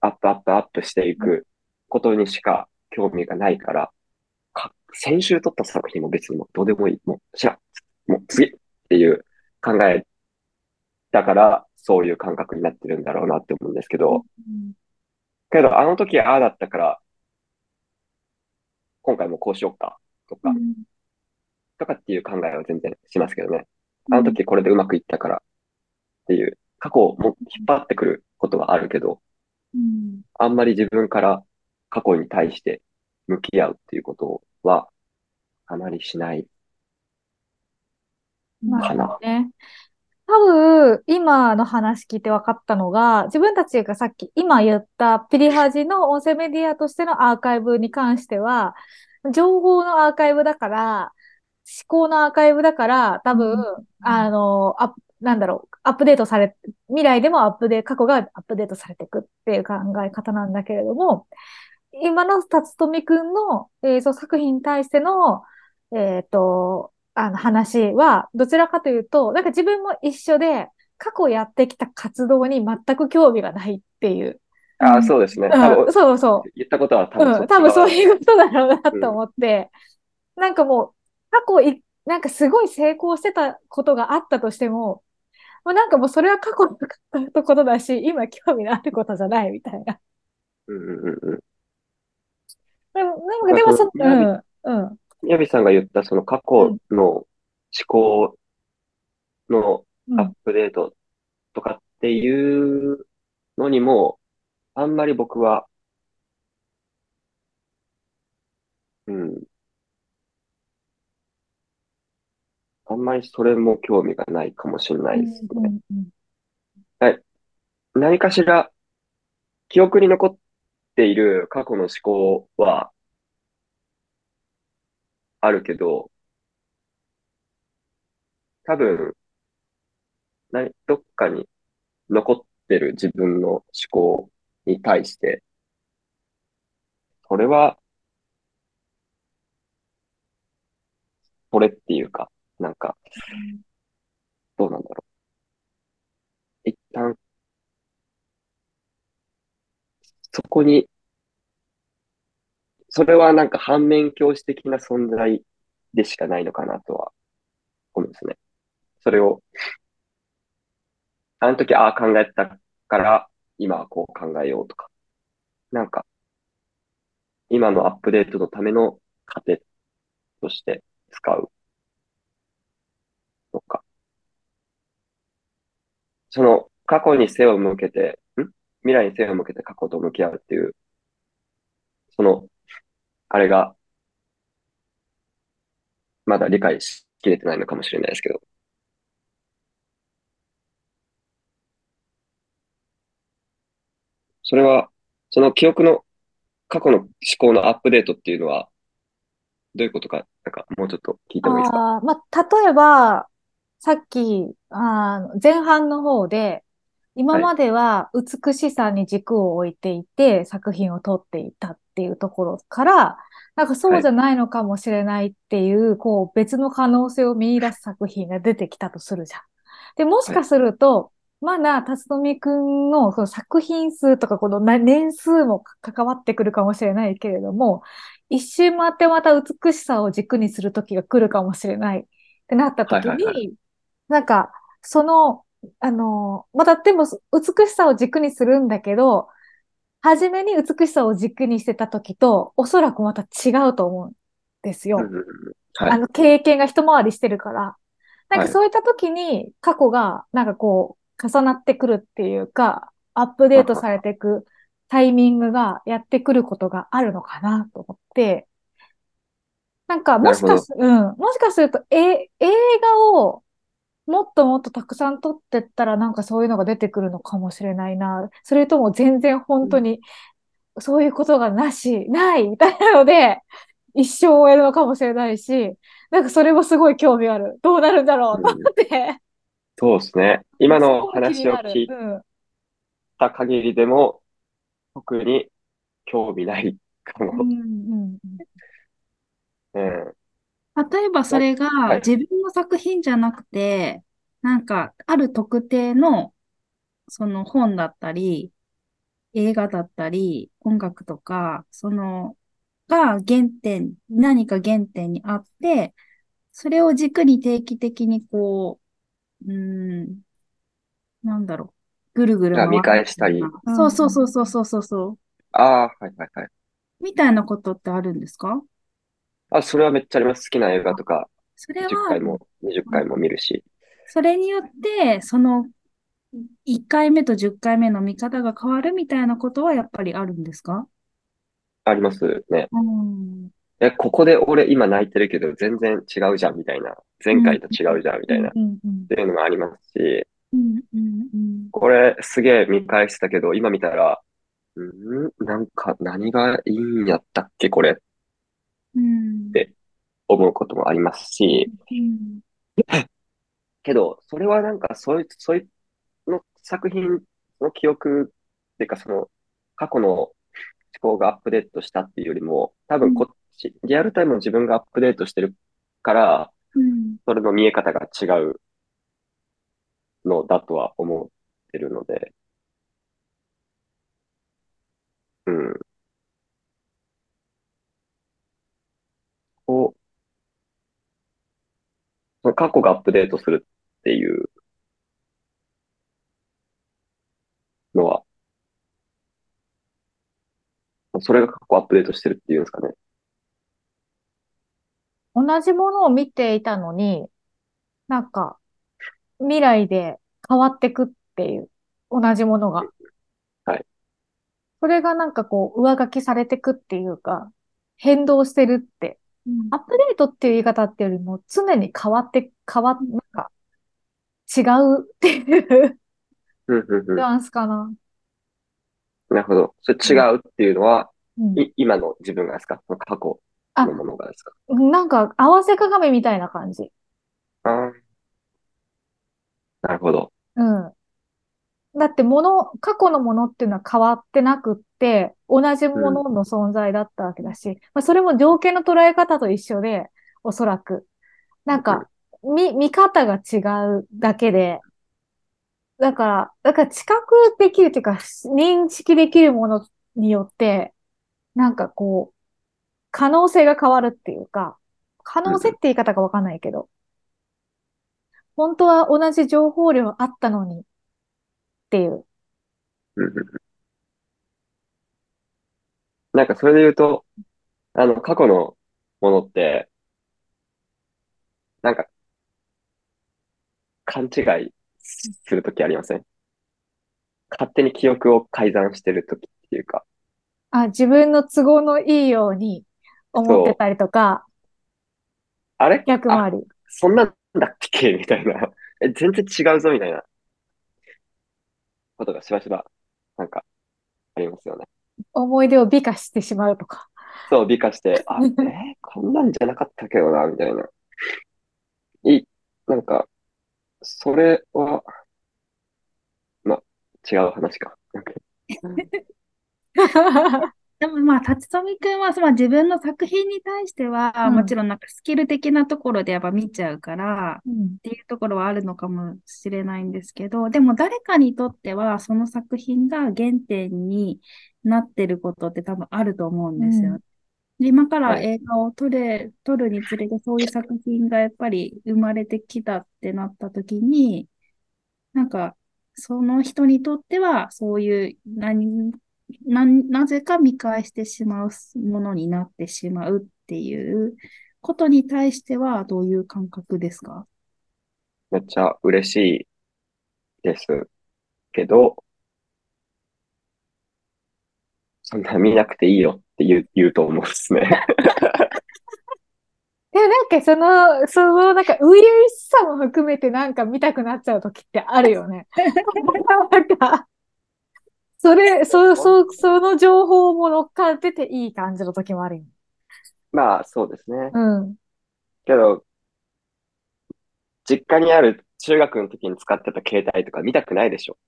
[SPEAKER 2] アップアップアップしていくことにしか興味がないから、か先週撮った作品も別にもうどうでもいい。もう、知らもう次っていう考えだから、そういう感覚になってるんだろうなって思うんですけど、
[SPEAKER 3] うん、
[SPEAKER 2] けど、あの時ああだったから、今回もこうしよっか、とか、
[SPEAKER 3] うん、
[SPEAKER 2] とかっていう考えは全然しますけどね。あの時これでうまくいったからっていう、過去をも引っ張ってくることはあるけど、
[SPEAKER 3] うん、
[SPEAKER 2] あんまり自分から過去に対して向き合うっていうことは、あまりしないかな。
[SPEAKER 3] ね。多分、今の話聞いて分かったのが、自分たちがさっき今言ったピリハジの音声メディアとしてのアーカイブに関しては、情報のアーカイブだから、思考のアーカイブだから、多分、うん、あの、あ、なんだろう、アップデートされ、未来でもアップデート、過去がアップデートされていくっていう考え方なんだけれども、今の辰富くんの映像作品に対しての、えっ、ー、と、あの話は、どちらかというと、なんか自分も一緒で、過去やってきた活動に全く興味がないっていう。
[SPEAKER 2] ああ、そうですね。
[SPEAKER 3] うん、そうそう。
[SPEAKER 2] 言ったことは多分、
[SPEAKER 3] うん、多分そういうことだろうなと思って、うん、なんかもう、過去い、なんかすごい成功してたことがあったとしても、もうなんかもうそれは過去のことだし、今興味のあることじゃないみたいな。
[SPEAKER 2] うんうんうん。
[SPEAKER 3] でも、なんかでもそ、うん、うん。
[SPEAKER 2] ヤビさんが言ったその過去の思考のアップデートとかっていうのにも、あんまり僕は、うん。あんまりそれも興味がないかもしれないですね。はい。何かしら記憶に残っている過去の思考は、あるけど、多分、などっかに残ってる自分の思考に対して、それは、それっていうか、なんか、どうなんだろう。一旦、そこにそれはなんか反面教師的な存在でしかないのかなとは思うんですね。それを、あの時ああ考えたから今はこう考えようとか、なんか、今のアップデートのための糧として使うとか、その過去に背を向けて、ん？未来に背を向けて過去と向き合うっていう、その、あれが、まだ理解しきれてないのかもしれないですけど。それは、その記憶の過去の思考のアップデートっていうのは、どういうことか、なんかもうちょっと聞いてもいいですか？
[SPEAKER 3] あまあ、例えば、さっき、あ前半の方で、今までは美しさに軸を置いていて作品を撮っていたっていうところから、なんかそうじゃないのかもしれないっていう、はい、こう別の可能性を見出す作品が出てきたとするじゃん。で、もしかすると、はい、まだ辰富くんのその作品数とかこの年数も関わってくるかもしれないけれども、一周回ってまた美しさを軸にする時が来るかもしれないってなった時に、はいはいはい、なんか、そのあの、またでも美しさを軸にするんだけど、初めに美しさを軸にしてた時と、おそらくまた違うと思うんですよ。はい、あの、経験が一回りしてるから。なんかそういった時に過去がなんかこう重なってくるっていうか、アップデートされていくタイミングがやってくることがあるのかなと思って、なんかもしかす、うん、もしかすると、え、映画をもっともっとたくさん撮ってったらなんかそういうのが出てくるのかもしれないな。それとも全然本当にそういうことがなし、ないみたいなので、一生終えるのかもしれないし、なんかそれもすごい興味ある。どうなるんだろうと思って。うん、
[SPEAKER 2] そうですね。今の話を聞いた限りでも、特に興味ないかも。うんうん
[SPEAKER 1] うん、うん例えばそれが自分の作品じゃなくて、なんかある特定のその本だったり、映画だったり、音楽とか、その、が原点、何か原点にあって、それを軸に定期的にこう、うん、なんだろう、ぐるぐる
[SPEAKER 2] 回見返したり。
[SPEAKER 1] そうそうそうそうそうそう。
[SPEAKER 2] ああ、はいはいはい。
[SPEAKER 1] みたいなことってあるんですか？
[SPEAKER 2] あ、それはめっちゃあります。好きな映画とか、それ10回も20回も見るし。
[SPEAKER 1] それによって、その1回目と10回目の見方が変わるみたいなことはやっぱりあるんですか？
[SPEAKER 2] ありますね。うん、え、ここで俺今泣いてるけど全然違うじゃんみたいな。前回と違うじゃんみたいな。っていうのもありますし、これすげえ見返したけど、今見たら、んなんか何がいいんやったっけこれって思うこともありますし、けど、それはなんかそういう、そういうの作品の記憶っていうか、その過去の思考がアップデートしたっていうよりも、多分こっち、リアルタイムの自分がアップデートしてるから、それの見え方が違うのだとは思ってるので、うん。を、その過去がアップデートするっていうのは、それが過去アップデートしてるっていうんですかね。
[SPEAKER 3] 同じものを見ていたのに、なんか、未来で変わってくっていう、同じものが。
[SPEAKER 2] はい。
[SPEAKER 3] それがなんかこう、上書きされてくっていうか、変動してるってアップデートっていう言い方っていうよりも、常に変わって、変わっ、なんか、違うっていうニュアンスかな。
[SPEAKER 2] なるほど。それ違うっていうのは、うん、い今の自分がですか？過去のものがですか？
[SPEAKER 3] なんか、合わせ鏡みたいな感じ。
[SPEAKER 2] あなるほど。
[SPEAKER 3] うん。だってもの、過去のものっていうのは変わってなくって、同じものの存在だったわけだし、うん、まあ、それも条件の捉え方と一緒で、おそらく。なんか、見、見方が違うだけで、だから、だから知覚できるというか、認識できるものによって、なんかこう、可能性が変わるっていうか、可能性って言い方がわかんないけど、本当は同じ情報量あったのに、っていう。
[SPEAKER 2] なんかそれで言うと、あの、過去のものって、なんか、勘違いするときありません？勝手に記憶を改ざんしてる時っていうか。
[SPEAKER 3] あ、自分の都合のいいように思ってたりとか。
[SPEAKER 2] あれ？
[SPEAKER 3] 逆回り。
[SPEAKER 2] そんなんだっけ？みたいな。え、全然違うぞみたいなことがしばしば、なんか、ありますよね。
[SPEAKER 3] 思い出を美化してしまうとか。
[SPEAKER 2] そう、美化して、あ、えー、こんなんじゃなかったけどな、みたいな。い、なんか、それは、ま、違う話か。
[SPEAKER 1] でもまあ、辰富くんは、まあ、自分の作品に対しては、うん、もちろんなんかスキル的なところでやっぱ見ちゃうから、うん、っていうところはあるのかもしれないんですけど、でも誰かにとっては、その作品が原点になってることって多分あると思うんですよ。うん。で今から映画を撮れ、撮るにつれてそういう作品がやっぱり生まれてきたってなった時に、なんか、その人にとっては、そういう何な、なぜか見返してしまうものになってしまうっていうことに対してはどういう感覚ですか？
[SPEAKER 2] めっちゃ嬉しいですけど、そんな見なくていいよって言う言うと思うんですね。
[SPEAKER 3] でもなんかその、そのなんか初々しさも含めてなんか見たくなっちゃう時ってあるよね。なんか、それ、そ、そ、その情報も乗っかってていい感じの時もあるよ。
[SPEAKER 2] まあ、そうですね。
[SPEAKER 3] うん。
[SPEAKER 2] けど、実家にある中学の時に使ってた携帯とか見たくないでしょ。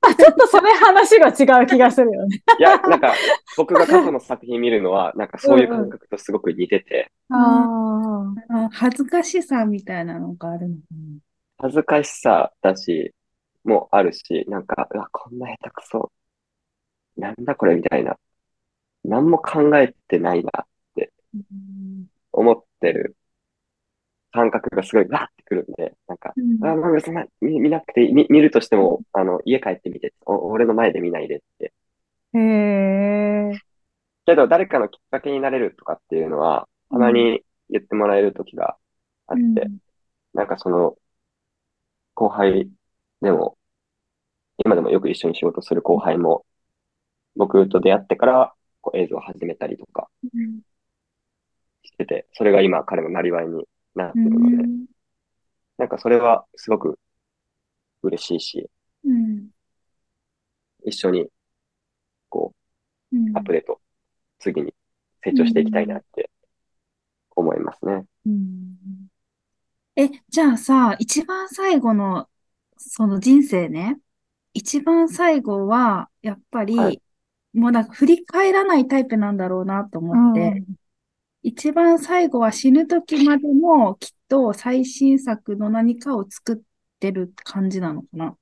[SPEAKER 3] あ、ちょっとそれ話が違う気がするよね。
[SPEAKER 2] いや、なんか、僕が過去の作品見るのは、なんかそういう感覚とすごく似てて。
[SPEAKER 3] あ
[SPEAKER 1] あ。恥ずかしさみたいなのがあるのかな。
[SPEAKER 2] 恥ずかしさだし、もあるし、なんか、うわ、こんな下手くそ。なんだこれみたいな。何も考えてないなって思ってる感覚がすごいわーってくるんで、なんか、うん、あ、まあ、そんな見見なくて見、見るとしても、あの、家帰ってみてお、俺の前で見ないでって。
[SPEAKER 3] へえ。
[SPEAKER 2] けど、誰かのきっかけになれるとかっていうのは、たまに言ってもらえる時があって、うん、なんかその、後輩でも、今でもよく一緒に仕事する後輩も、僕と出会ってからこう映像を始めたりとかしてて、それが今彼のなりわいになってるので、なんかそれはすごく嬉しいし、一緒にこう、アップデート、次に成長していきたいなって思いますね。
[SPEAKER 1] え、じゃあさ、一番最後のその人生ね、一番最後は、やっぱり、はい、もうなんか振り返らないタイプなんだろうなと思って、うん、一番最後は死ぬ時までもきっと最新作の何かを作ってる感じなのかな。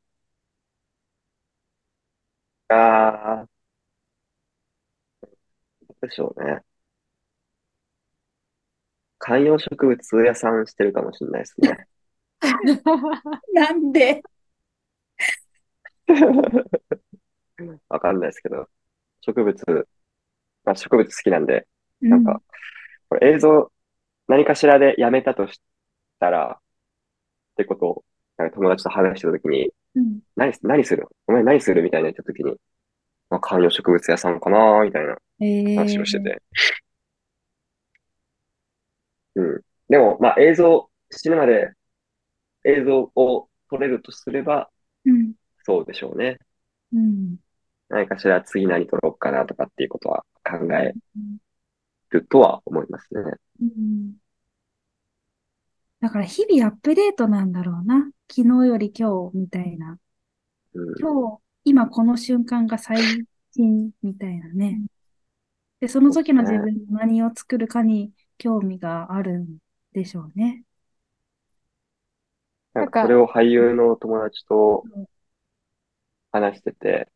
[SPEAKER 2] ああ、どうでしょうね。観葉植物屋さんしてるかもしれないですね。
[SPEAKER 1] なんで？
[SPEAKER 2] わかんないですけど、植物、まあ、植物好きなんで、なんか、これ映像何かしらでやめたとしたら、ってことを、なんか友達と話してたときに、うん、何、何する？お前何する？みたいな言ったときに、まあ、観葉植物屋さんかなみたいな話をしてー、うん。でも、まあ映像、死ぬまで映像を撮れるとすれば、
[SPEAKER 1] うん、
[SPEAKER 2] そうでしょうね。
[SPEAKER 1] うん、
[SPEAKER 2] 何かしら次何撮ろうかなとかっていうことは考えるとは思いますね。
[SPEAKER 1] うん、だから日々アップデートなんだろうな。昨日より今日みたいな。
[SPEAKER 2] うん、
[SPEAKER 1] 今日、今この瞬間が最新みたいなね。で、その時の自分が何を作るかに興味があるんでしょうね。
[SPEAKER 2] なんかそれを俳優の友達と話してて、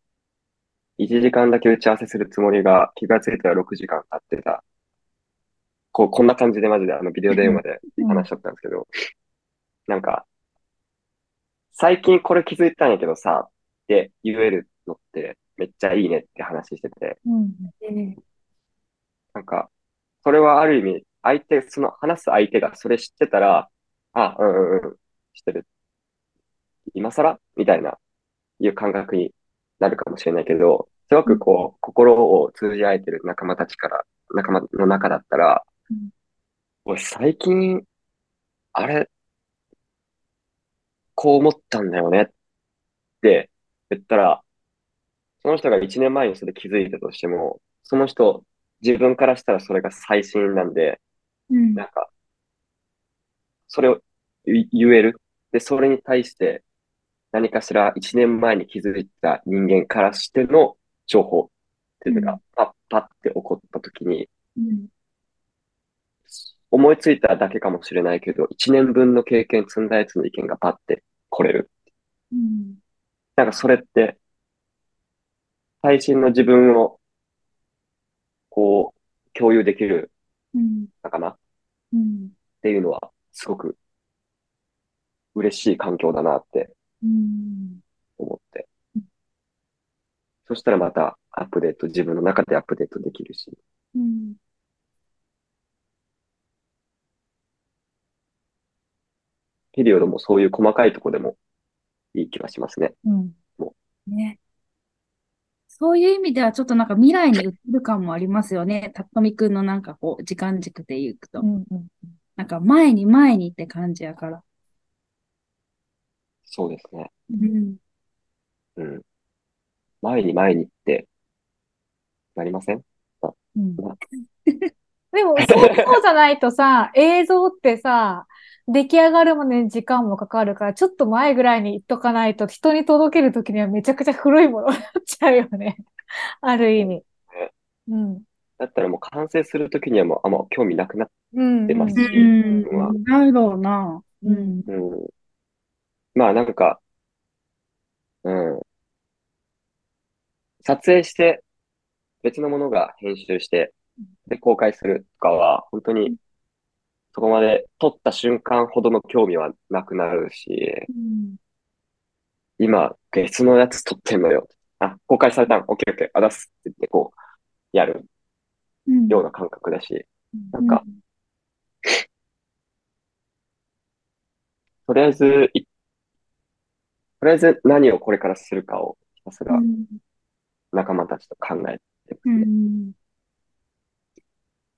[SPEAKER 2] 1時間だけ打ち合わせするつもりが気がついたら6時間経ってた。こう、こんな感じでマジであのビデオ電話で話しちゃったんですけど、なんか、最近これ気づいたんやけどさ、って言えるのってめっちゃいいねって話してて、なんか、それはある意味、相手、その話す相手がそれ知ってたら、あ、うんうんうん、してる。今更？みたいな、いう感覚になるかもしれないけど、すごくこう、心を通じ合えてる仲間たちから、仲間の中だったら、うん、俺最近、あれ、こう思ったんだよねって言ったら、その人が1年前にそれ気づいたとしても、その人、自分からしたらそれが最新なんで、うん、なんか、それを言える？で、それに対して何かしら1年前に気づいた人間からしての情報っていうのがパッパって起こった時に、うん、思いついただけかもしれないけど、1年分の経験積んだやつの意見がパッて来れる。うん、なんかそれって、最新の自分を、こう、共有できる仲間、うん、っていうのは、すごく嬉しい環境だなって思って。そしたらまたアップデート、自分の中でアップデートできるし。うん、ピリオドもそういう細かいとこでもいい気がしますね。うん。も
[SPEAKER 1] うね。そういう意味ではちょっとなんか未来に移る感もありますよね。たっとみくんのなんかこう、時間軸でいくと。うんうん、なんか前に前にって感じやから。
[SPEAKER 2] そうですね。うん。うん。前に前にってなりません？うん、で
[SPEAKER 3] もそう、じゃないとさ、映像ってさ、出来上がるまでに時間もかかるから、ちょっと前ぐらいに言っとかないと、人に届けるときにはめちゃくちゃ古いものになっちゃうよね。ある意味。
[SPEAKER 2] うん。だったらもう完成するときにはもうあんま興味なくなってますし、う
[SPEAKER 1] んうん、なるほどな。うん。
[SPEAKER 2] うん、まあなんか、うん。撮影して、別のものが編集して、で、公開するとかは、本当に、そこまで撮った瞬間ほどの興味はなくなるし、うん、今、別のやつ撮ってんのよ。あ、公開されたの。オッケーオッケー、あだすって言って、こう、やるような感覚だし、うん、なんか、とりあえず、とりあえず何をこれからするかをひたすら仲間たちと考えてますね。うん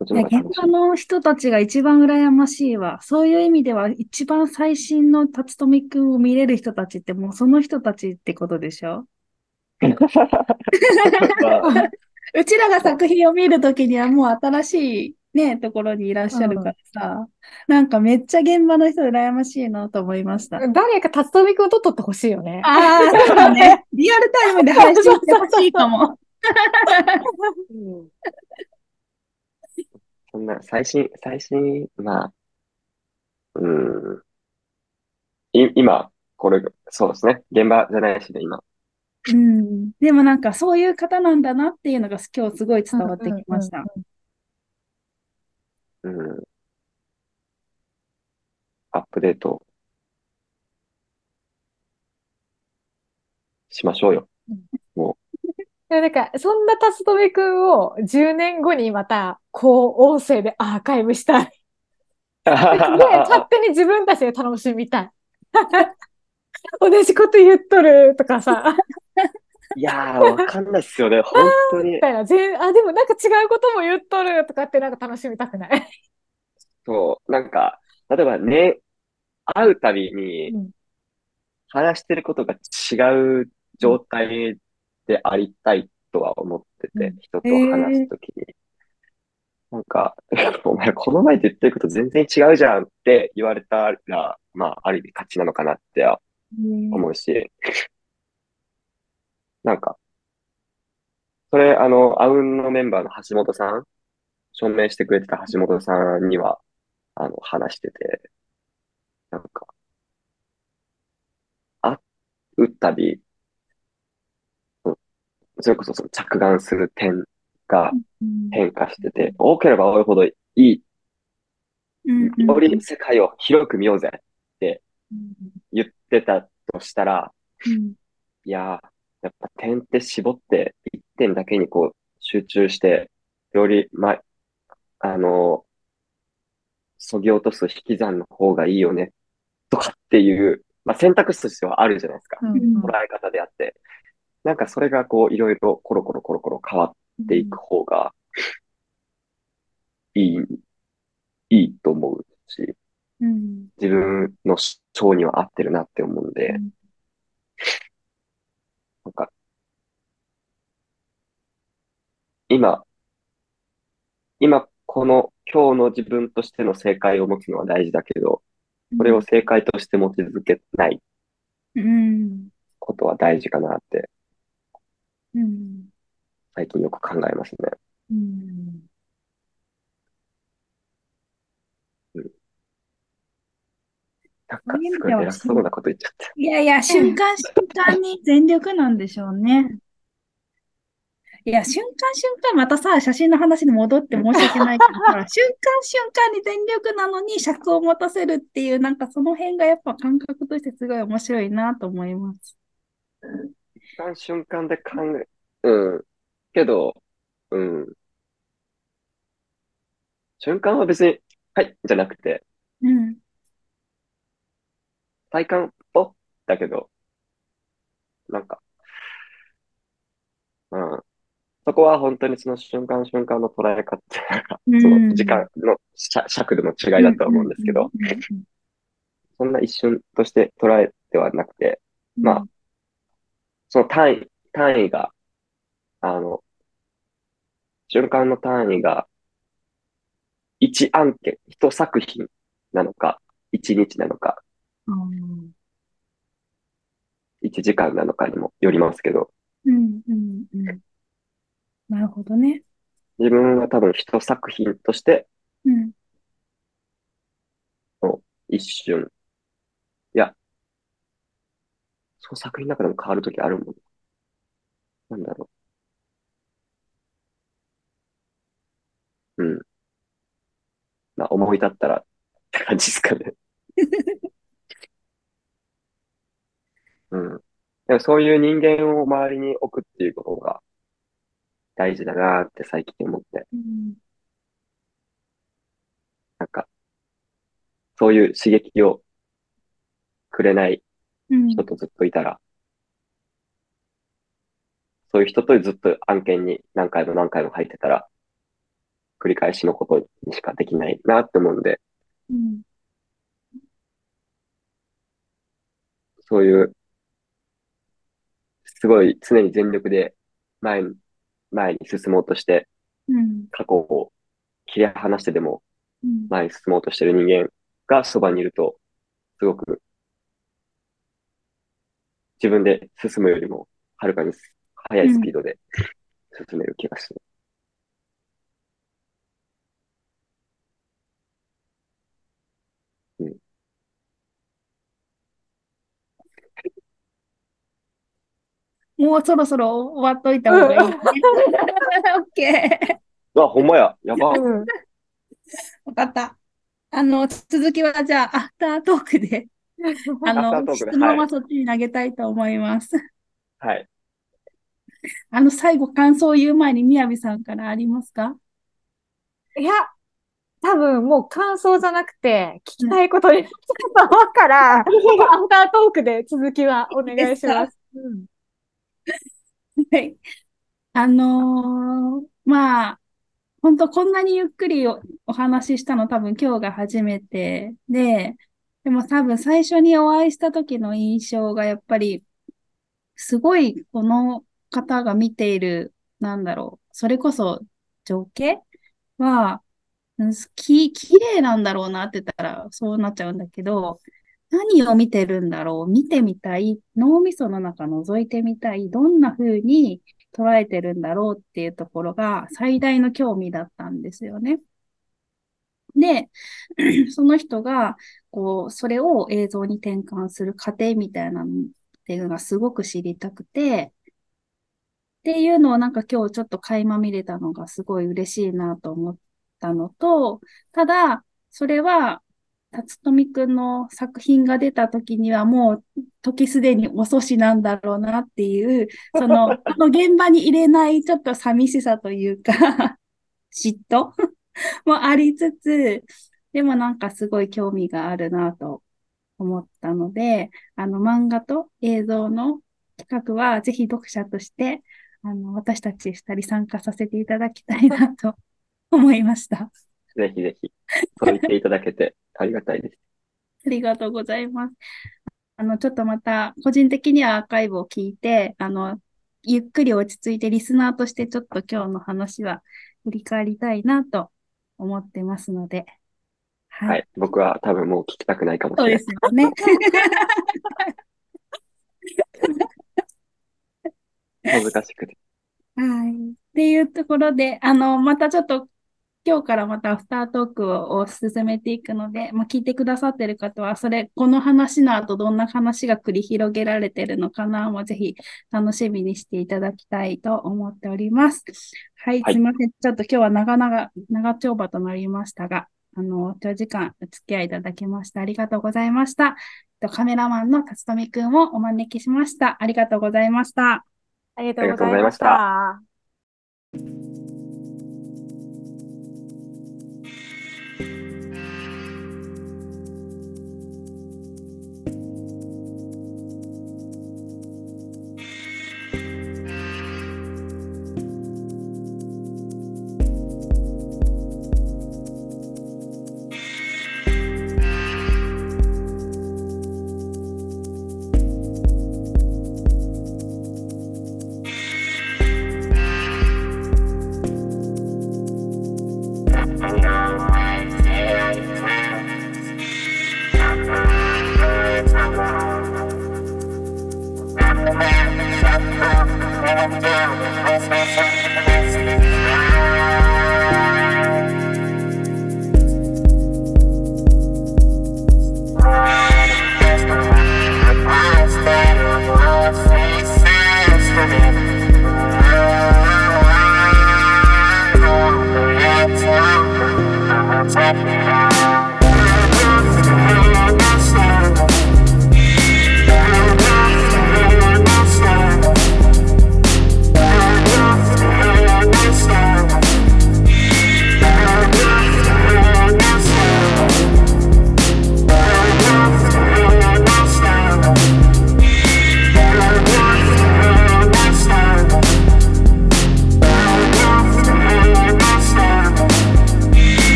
[SPEAKER 1] 現場の人たちが一番羨ましいわ。そういう意味では、一番最新の辰富くんを見れる人たちってもうその人たちってことでしょ？うちらが作品を見るときにはもう新しいね、ところにいらっしゃるからさ、うん、なんかめっちゃ現場の人羨ましいなと思いました。
[SPEAKER 3] 誰か辰富くんと撮ってほしいよね。
[SPEAKER 1] ああ、そうだね。リアルタイムで配信してほしいかも。
[SPEAKER 2] そんな、最新、最新、まあ、うん。い、今、これ、そうですね。現場じゃないしね、今。
[SPEAKER 1] うん。でもなんかそういう方なんだなっていうのが今日すごい伝わってきました。
[SPEAKER 2] うん。アップデートしましょうよ。も
[SPEAKER 3] なんか、そんな辰富くんを10年後にまた、こう、音声でアーカイブしたい。で、勝手に自分たちで楽しみたい。同じこと言っとるとかさ。
[SPEAKER 2] いやー、わかんないっすよね、本当に。みたいな、
[SPEAKER 3] 全あ、でもなんか違うことも言っとるとかってなんか楽しみたくない？
[SPEAKER 2] そう、なんか、例えばね、会うたびに、話してることが違う状態でありたいとは思ってて、うん、人と話すときに。なんか、お前この前って言ってること全然違うじゃんって言われたら、まあ、ある意味勝ちなのかなって思うし、なんか、それ、あの、アウンのメンバーの橋本さん、署名してくれてた橋本さんには、あの、話してて、なんか、あ、打ったび、それこそその着眼する点が変化してて、多ければ多いほどいい。より世界を広く見ようぜって言ってたとしたら、いやー、やっぱ点って絞って一点だけにこう集中して、より、ま、あの、そぎ落とす引き算の方がいいよね、とかっていう、まあ、選択肢としてはあるじゃないですか。うん、捉え方であって。なんかそれがこういろいろコロコロコロコロ変わっていく方がいい、いいと思うし、うん、自分の性には合ってるなって思うんで、うん、なんか、今、今この今日の自分としての正解を持つのは大事だけど、それを正解として持ち続けないことは大事かなって、うん、最近よく考えますね。うん、なんかすごい偉そうなこと言っちゃった。
[SPEAKER 1] いやいや、瞬間瞬間に全力なんでしょうね。いや、瞬間瞬間、またさ、写真の話に戻って申し訳ないけどさ、瞬間瞬間に全力なのに尺を持たせるっていう、なんかその辺がやっぱ感覚としてすごい面白いなと思います。
[SPEAKER 2] 瞬間瞬間で考え、うん。けど、うん。瞬間は別に、はい、じゃなくて、うん。体感、おだけど、なんか、うん。そこは本当にその瞬間瞬間の捉え方、その時間の尺度の違いだと思うんですけど、そんな一瞬として捉えてはなくて、まあ、その単位、単位が、あの、瞬間の単位が、一案件、一作品なのか、一日なのか、一時間なのかにもよりますけど、うんうんうん
[SPEAKER 1] なるほどね。
[SPEAKER 2] 自分は多分一作品として、うん。の一瞬。いや、その作品の中でも変わるときあるもん。なんだろう。うん。まあ、思い立ったらって感じですかね。うん。でもそういう人間を周りに置くっていうことが、大事だなって最近思って。うん、なんか、そういう刺激をくれない人とずっといたら、うん、そういう人とずっと案件に何回も何回も入ってたら、繰り返しのことにしかできないなって思うんで、うん、そういう、すごい常に全力で前に前に進もうとして、うん、過去を切り離してでも前に進もうとしてる人間がそばにいると、すごく自分で進むよりもはるかに速いスピードで進める気がする。うん
[SPEAKER 1] もうそろそろ終わっといた方がいい、ね。オッケ
[SPEAKER 2] ー。あ、ほんまや。やば。わ、
[SPEAKER 1] かった。あの、続きはじゃあ、アフタートークで、あの、質問はそっちに投げたいと思います。
[SPEAKER 2] はい。
[SPEAKER 1] あの、最後感想を言う前に、みやびさんからありますか？
[SPEAKER 3] いや、多分もう感想じゃなくて、聞きたいことになったから、アフタートークで続きはお願いします。うん
[SPEAKER 1] はい。あのー、まあ、本当こんなにゆっくりおお話ししたの多分今日が初めてで、でも多分最初にお会いした時の印象がやっぱり、すごいこの方が見ている、なんだろう、それこそ情景は、き、綺麗なんだろうなって言ったらそうなっちゃうんだけど、何を見てるんだろう？見てみたい？脳みその中覗いてみたい？どんな風に捉えてるんだろうっていうところが最大の興味だったんですよね。で、その人が、こう、それを映像に転換する過程みたいなのっていうのがすごく知りたくて、っていうのをなんか今日ちょっと垣間見れたのがすごい嬉しいなと思ったのと、ただ、それは辰富くんの作品が出た時にはもう時すでに遅しなんだろうなっていう、その、この現場に入れないちょっと寂しさというか 嫉妬？もありつつ、でもなんかすごい興味があるなと思ったので、あの漫画と映像の企画はぜひ読者として、あの、私たち二人参加させていただきたいなと思いました。
[SPEAKER 2] ぜひぜひ、そう言っていただけて ありがたいです。
[SPEAKER 1] ありがとうございます。あの、ちょっとまた、個人的にはアーカイブを聞いて、あの、ゆっくり落ち着いてリスナーとしてちょっと今日の話は振り返りたいなと思ってますので。
[SPEAKER 2] はい。はい、僕は多分もう聞きたくないかもしれない。そうですよね。難しくて。
[SPEAKER 1] はい。っていうところで、あの、またちょっと今日からまたアフタートークを進めていくので、まあ、聞いてくださってる方は、それ、この話の後どんな話が繰り広げられてるのかなもぜひ楽しみにしていただきたいと思っております。はい、すいません。ちょっと今日は長々、長丁場となりましたが、あの、長時間お付き合いいただきましてありがとうございました。カメラマンの辰富くんをお招きしました。ありがとうございました。
[SPEAKER 3] ありがとうございました。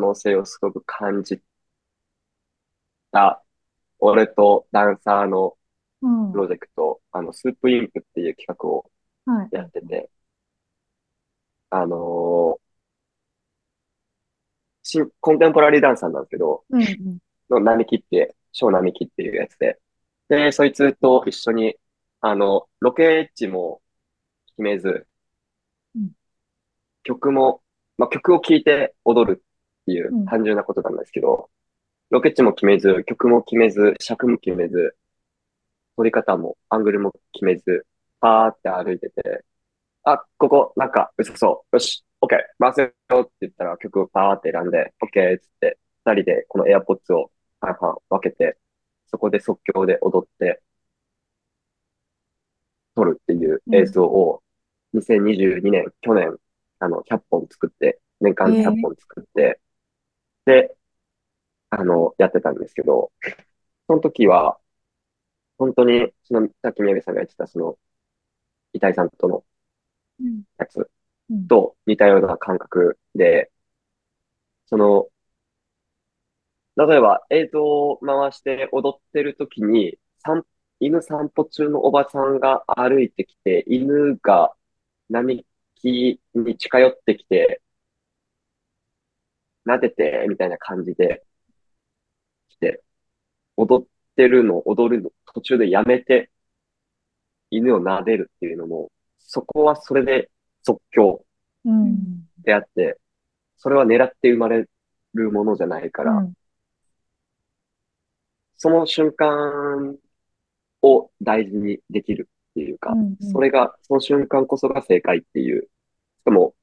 [SPEAKER 2] 能性をすごく感じた、俺とダンサーのプロジェクト、あの、スープインプっていう企画をやってて、はい、あの新、コンテンポラリーダンサーなんですけど、うんうん、の並木って、小並木っていうやつで、で、そいつと一緒に、あの、ロケ地も決めず、うん、曲も、まあ、曲を聴いて踊るっていう単純なことなんですけど、うん、ロケ地も決めず、曲も決めず、尺も決めず、撮り方もアングルも決めず、パーって歩いてて、あ、ここ、なんか、良さそう。よし、OK、回せよって言ったら曲をパーって選んで、OK っつって、二人でこの AirPods を半々分けて、そこで即興で踊って、撮るっていう映像を、2022年、去年、あの、100本作って、年間100本作って、で、あの、やってたんですけど、その時は、本当に、その、さっき宮部さんが言ってた、その、遺体さんとのやつと似たような感覚で、その、例えば映像を回して踊ってる時に、犬散歩中のおばさんが歩いてきて、犬が並木に近寄ってきて、撫でて、みたいな感じで来て、踊ってるの、踊るの途中でやめて、犬を撫でるっていうのも、そこはそれで即興であって、うん、それは狙って生まれるものじゃないから、うん、その瞬間を大事にできるっていうか、うんうん、それが、その瞬間こそが正解っていう。しかも、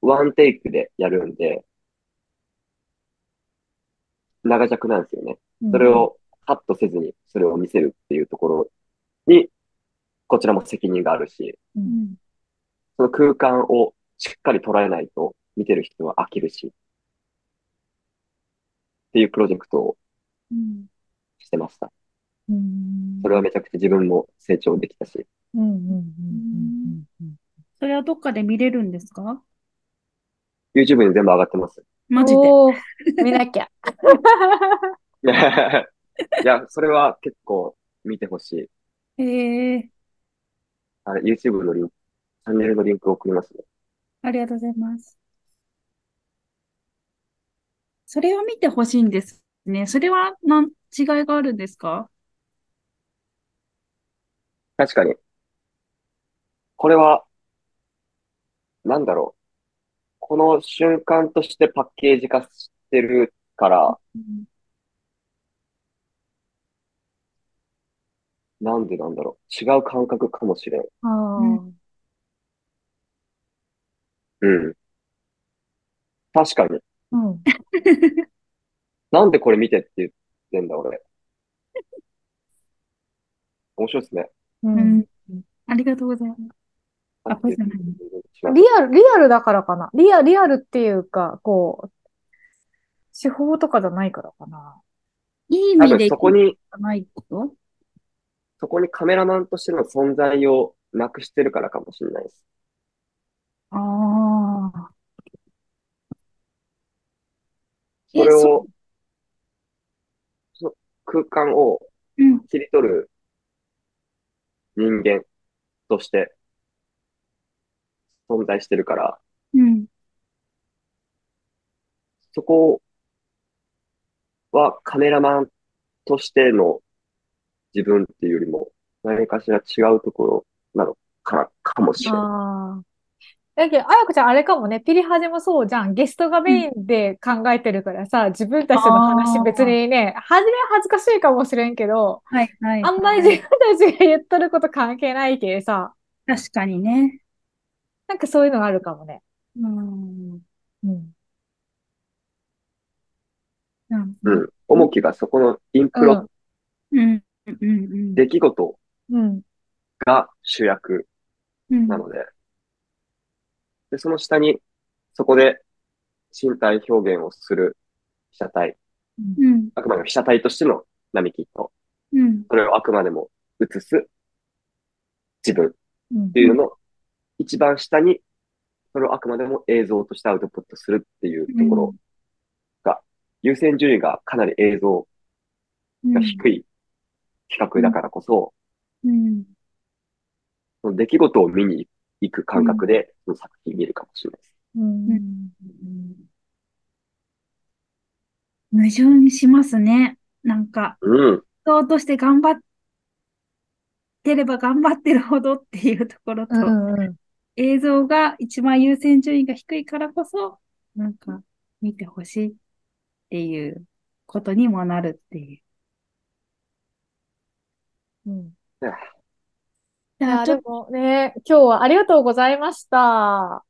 [SPEAKER 2] ワンテイクでやるんで、長尺なんですよね。それをカットせずにそれを見せるっていうところに、こちらも責任があるし、うん、その空間をしっかり捉えないと見てる人は飽きるし、っていうプロジェクトをしてました。うん、それはめちゃくちゃ自分も成長できたし。
[SPEAKER 1] それはどっかで見れるんですか
[SPEAKER 2] ?YouTube に全部上がってます。
[SPEAKER 1] マジ
[SPEAKER 3] で見なきゃ。
[SPEAKER 2] いや、それは結構見てほし
[SPEAKER 1] い。へえ。
[SPEAKER 2] あれ、YouTube のリンク、チャンネルのリンクを送りますね。
[SPEAKER 1] ありがとうございます。それを見てほしいんですね。それは何違いがあるんですか？
[SPEAKER 2] 確かに。これは、なんだろう。この瞬間としてパッケージ化してるから、うんなんでなんだろう。違う感覚かもしれん。うん。確かに。うん。なんでこれ見てって言ってんだ、俺。面白いですね。
[SPEAKER 1] うん。ありがとうございます。あ、これじゃない。
[SPEAKER 3] リアル、リアルだからかな。リア、リアルっていうか、こう、手法とかじゃないからかな。
[SPEAKER 1] いい意味で
[SPEAKER 2] そこに、
[SPEAKER 1] ないこと？
[SPEAKER 2] そこにカメラマンとしての存在をなくしてるからかもしれないです。ああ。それを、そ空間を切り取る人間として存在してるから、うん、そこはカメラマンとしての自分っていうよりも、何かしら違うところなのか、かもしれない。
[SPEAKER 3] だけど、あやこちゃんあれかもね、ピリハジもそうじゃん。ゲストがメインで考えてるからさ、うん、自分たちの話別にね、初めは恥ずかしいかもしれんけど、はい、はい。あんまり自分たちが言っとること関係ないけさ。
[SPEAKER 1] 確かにね。
[SPEAKER 3] なんかそういうのがあるかもね。うん。
[SPEAKER 2] うん。うん。重きがそこのインプロ、うん、出来事が主役なので、で、その下に、そこで身体表現をする被写体、うん、あくまでも被写体としての並木と、うん、それをあくまでも映す自分っていうのの一番下に、それをあくまでも映像としてアウトプットするっていうところが、うん、優先順位がかなり映像が低い企画だからこそ、うん、その出来事を見に行く感覚で、その作品見るかもしれないです。うん。
[SPEAKER 1] 矛盾しますね。なんか、うん。人として頑張ってれば頑張ってるほどっていうところと、うんうん、映像が一番優先順位が低いからこそ、なんか見てほしいっていうことにもなるっていう。
[SPEAKER 3] うん。いや、でもね、今日はありがとうございました。